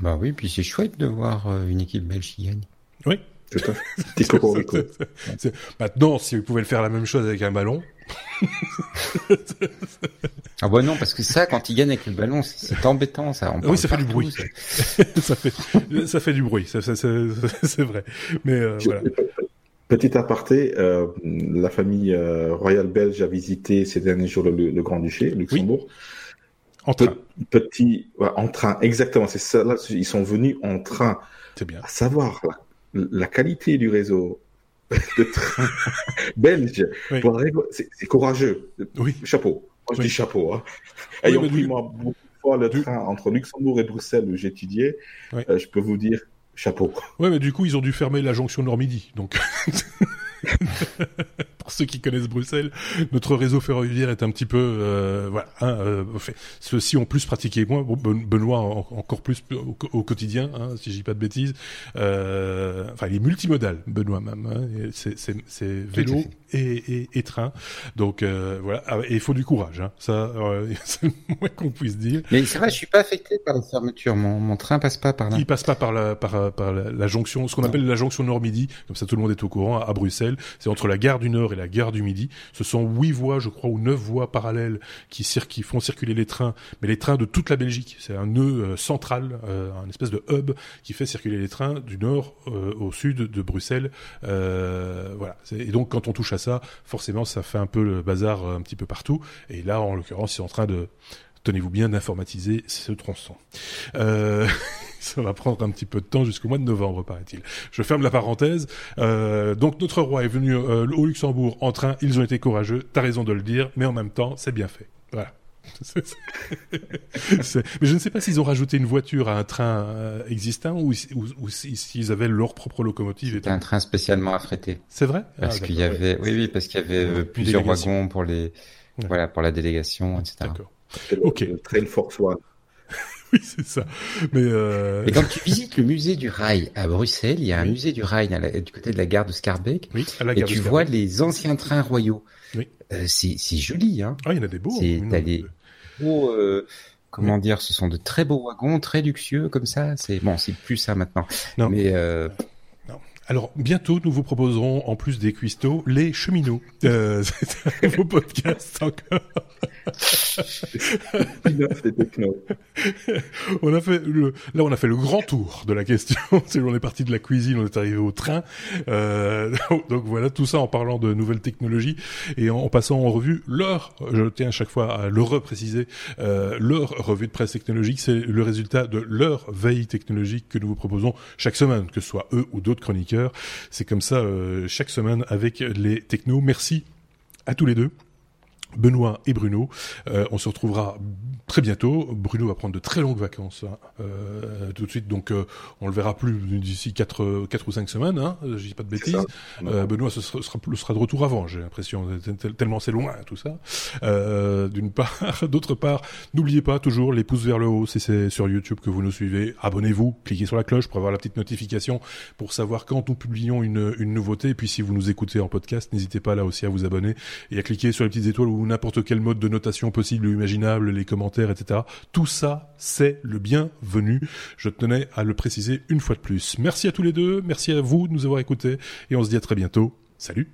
Bah oui, puis c'est chouette de voir une équipe belge qui gagne. Oui, Maintenant, si vous pouvez le faire la même chose avec un ballon. ah bah non, parce que ça, quand il gagne avec le ballon, c'est embêtant, ça. oui, ça fait du bruit. (laughs) Ça. fait, ça fait du bruit, c'est vrai. Mais euh, voilà. Petit aparté, euh, la famille euh, royale belge a visité ces derniers jours le, Grand-Duché, Luxembourg. En train. Petit, en train, exactement. C'est ça. Là, ils sont venus en train. C'est bien. À savoir, là, la qualité du réseau de train (laughs) belge, c'est courageux. Oui. Chapeau. Moi, je dis chapeau. Hein. Ayant pris, moi, beaucoup de fois le train entre Luxembourg et Bruxelles où j'étudiais, euh, je peux vous dire chapeau. Ouais, mais du coup, ils ont dû fermer la jonction Nord-Midi. Donc. (laughs) Pour ceux qui connaissent Bruxelles, notre réseau ferroviaire est un petit peu, euh, voilà. Hein, euh, ceux-ci ont plus pratiqué moi, Benoît encore plus au, quotidien, hein, si je dis pas de bêtises. Euh, enfin, il est multimodal, Benoît même. Hein, c'est vélo et, et, train. Donc euh, voilà, ah, et il faut du courage. Hein. Ça, euh, (laughs) c'est le moins qu'on puisse dire. Mais c'est vrai, je suis pas affecté par la fermeture. Mon, mon train passe pas par là. Il passe pas par la par, par la, jonction, ce qu'on appelle la jonction Nord-Midi. Comme ça, tout le monde est au courant. À, Bruxelles, c'est entre la gare du Nord et la gare du Midi. Ce sont huit voies, je crois, ou neuf voies parallèles qui, font circuler les trains, mais les trains de toute la Belgique. C'est un nœud euh, central, un espèce de hub qui fait circuler les trains du Nord au Sud de Bruxelles. voilà. Et donc, quand on touche à ça, forcément, ça fait un peu le bazar euh, un petit peu partout. Et là, en l'occurrence, c'est en train de tenez-vous bien d'informatiser ce tronçon. Euh, (laughs) ça va prendre un petit peu de temps jusqu'au mois de novembre, paraît-il. Je ferme la parenthèse. Euh, donc notre roi est venu euh, au Luxembourg en train. Ils ont été courageux. T'as raison de le dire, mais en même temps, c'est bien fait. Voilà. (laughs) mais je ne sais pas s'ils ont rajouté une voiture à un train euh, existant ou, ou, s'ils avaient leur propre locomotive. C'était un train spécialement affrété. C'est vrai? Parce ah, qu'il y avait, oui, oui, parce qu'il y avait euh, plusieurs wagons pour les, voilà, pour la délégation, etc. D'accord. Ok. Le train Force One. (laughs) oui, c'est ça. Mais euh... Et quand tu visites le musée du rail à Bruxelles, il y a un musée du rail du côté de la gare de Scarbeck, oui, à la et tu vois les anciens trains royaux. Oui. Euh, c'est joli, hein. Ah, il y en a des beaux. C'est des beaux, euh, comment dire, ce sont de très beaux wagons, très luxueux comme ça. C'est bon, c'est plus ça maintenant. Non. Mais euh, alors bientôt, nous vous proposerons en plus des cuistots les cheminots. Euh, (laughs) c'est un nouveau podcast encore. (laughs) on a fait le, là, on a fait le grand tour de la question. (laughs) on est parti de la cuisine, on est arrivé au train. Euh, donc voilà, tout ça en parlant de nouvelles technologies et en, passant en revue leur, je tiens à chaque fois à le repréciser, euh, leur revue de presse technologique, c'est le résultat de leur veille technologique que nous vous proposons chaque semaine, que ce soit eux ou d'autres chroniqueurs c'est comme ça euh, chaque semaine avec les technos. Merci à tous les deux. Benoît et Bruno. Euh, on se retrouvera très bientôt. Bruno va prendre de très longues vacances hein, euh, tout de suite, donc euh, on le verra plus d'ici quatre, quatre ou cinq semaines. Hein, je dis pas de bêtises. Euh, Benoît ce sera, sera, de retour avant, j'ai l'impression, tellement c'est loin tout ça. Euh, d'une part, (laughs) d'autre part, n'oubliez pas toujours les pouces vers le haut si c'est sur YouTube que vous nous suivez. Abonnez-vous, cliquez sur la cloche pour avoir la petite notification pour savoir quand nous publions une, une nouveauté. Et puis si vous nous écoutez en podcast, n'hésitez pas là aussi à vous abonner et à cliquer sur les petites étoiles n'importe quel mode de notation possible ou imaginable, les commentaires, etc. Tout ça, c'est le bienvenu. Je tenais à le préciser une fois de plus. Merci à tous les deux, merci à vous de nous avoir écoutés, et on se dit à très bientôt. Salut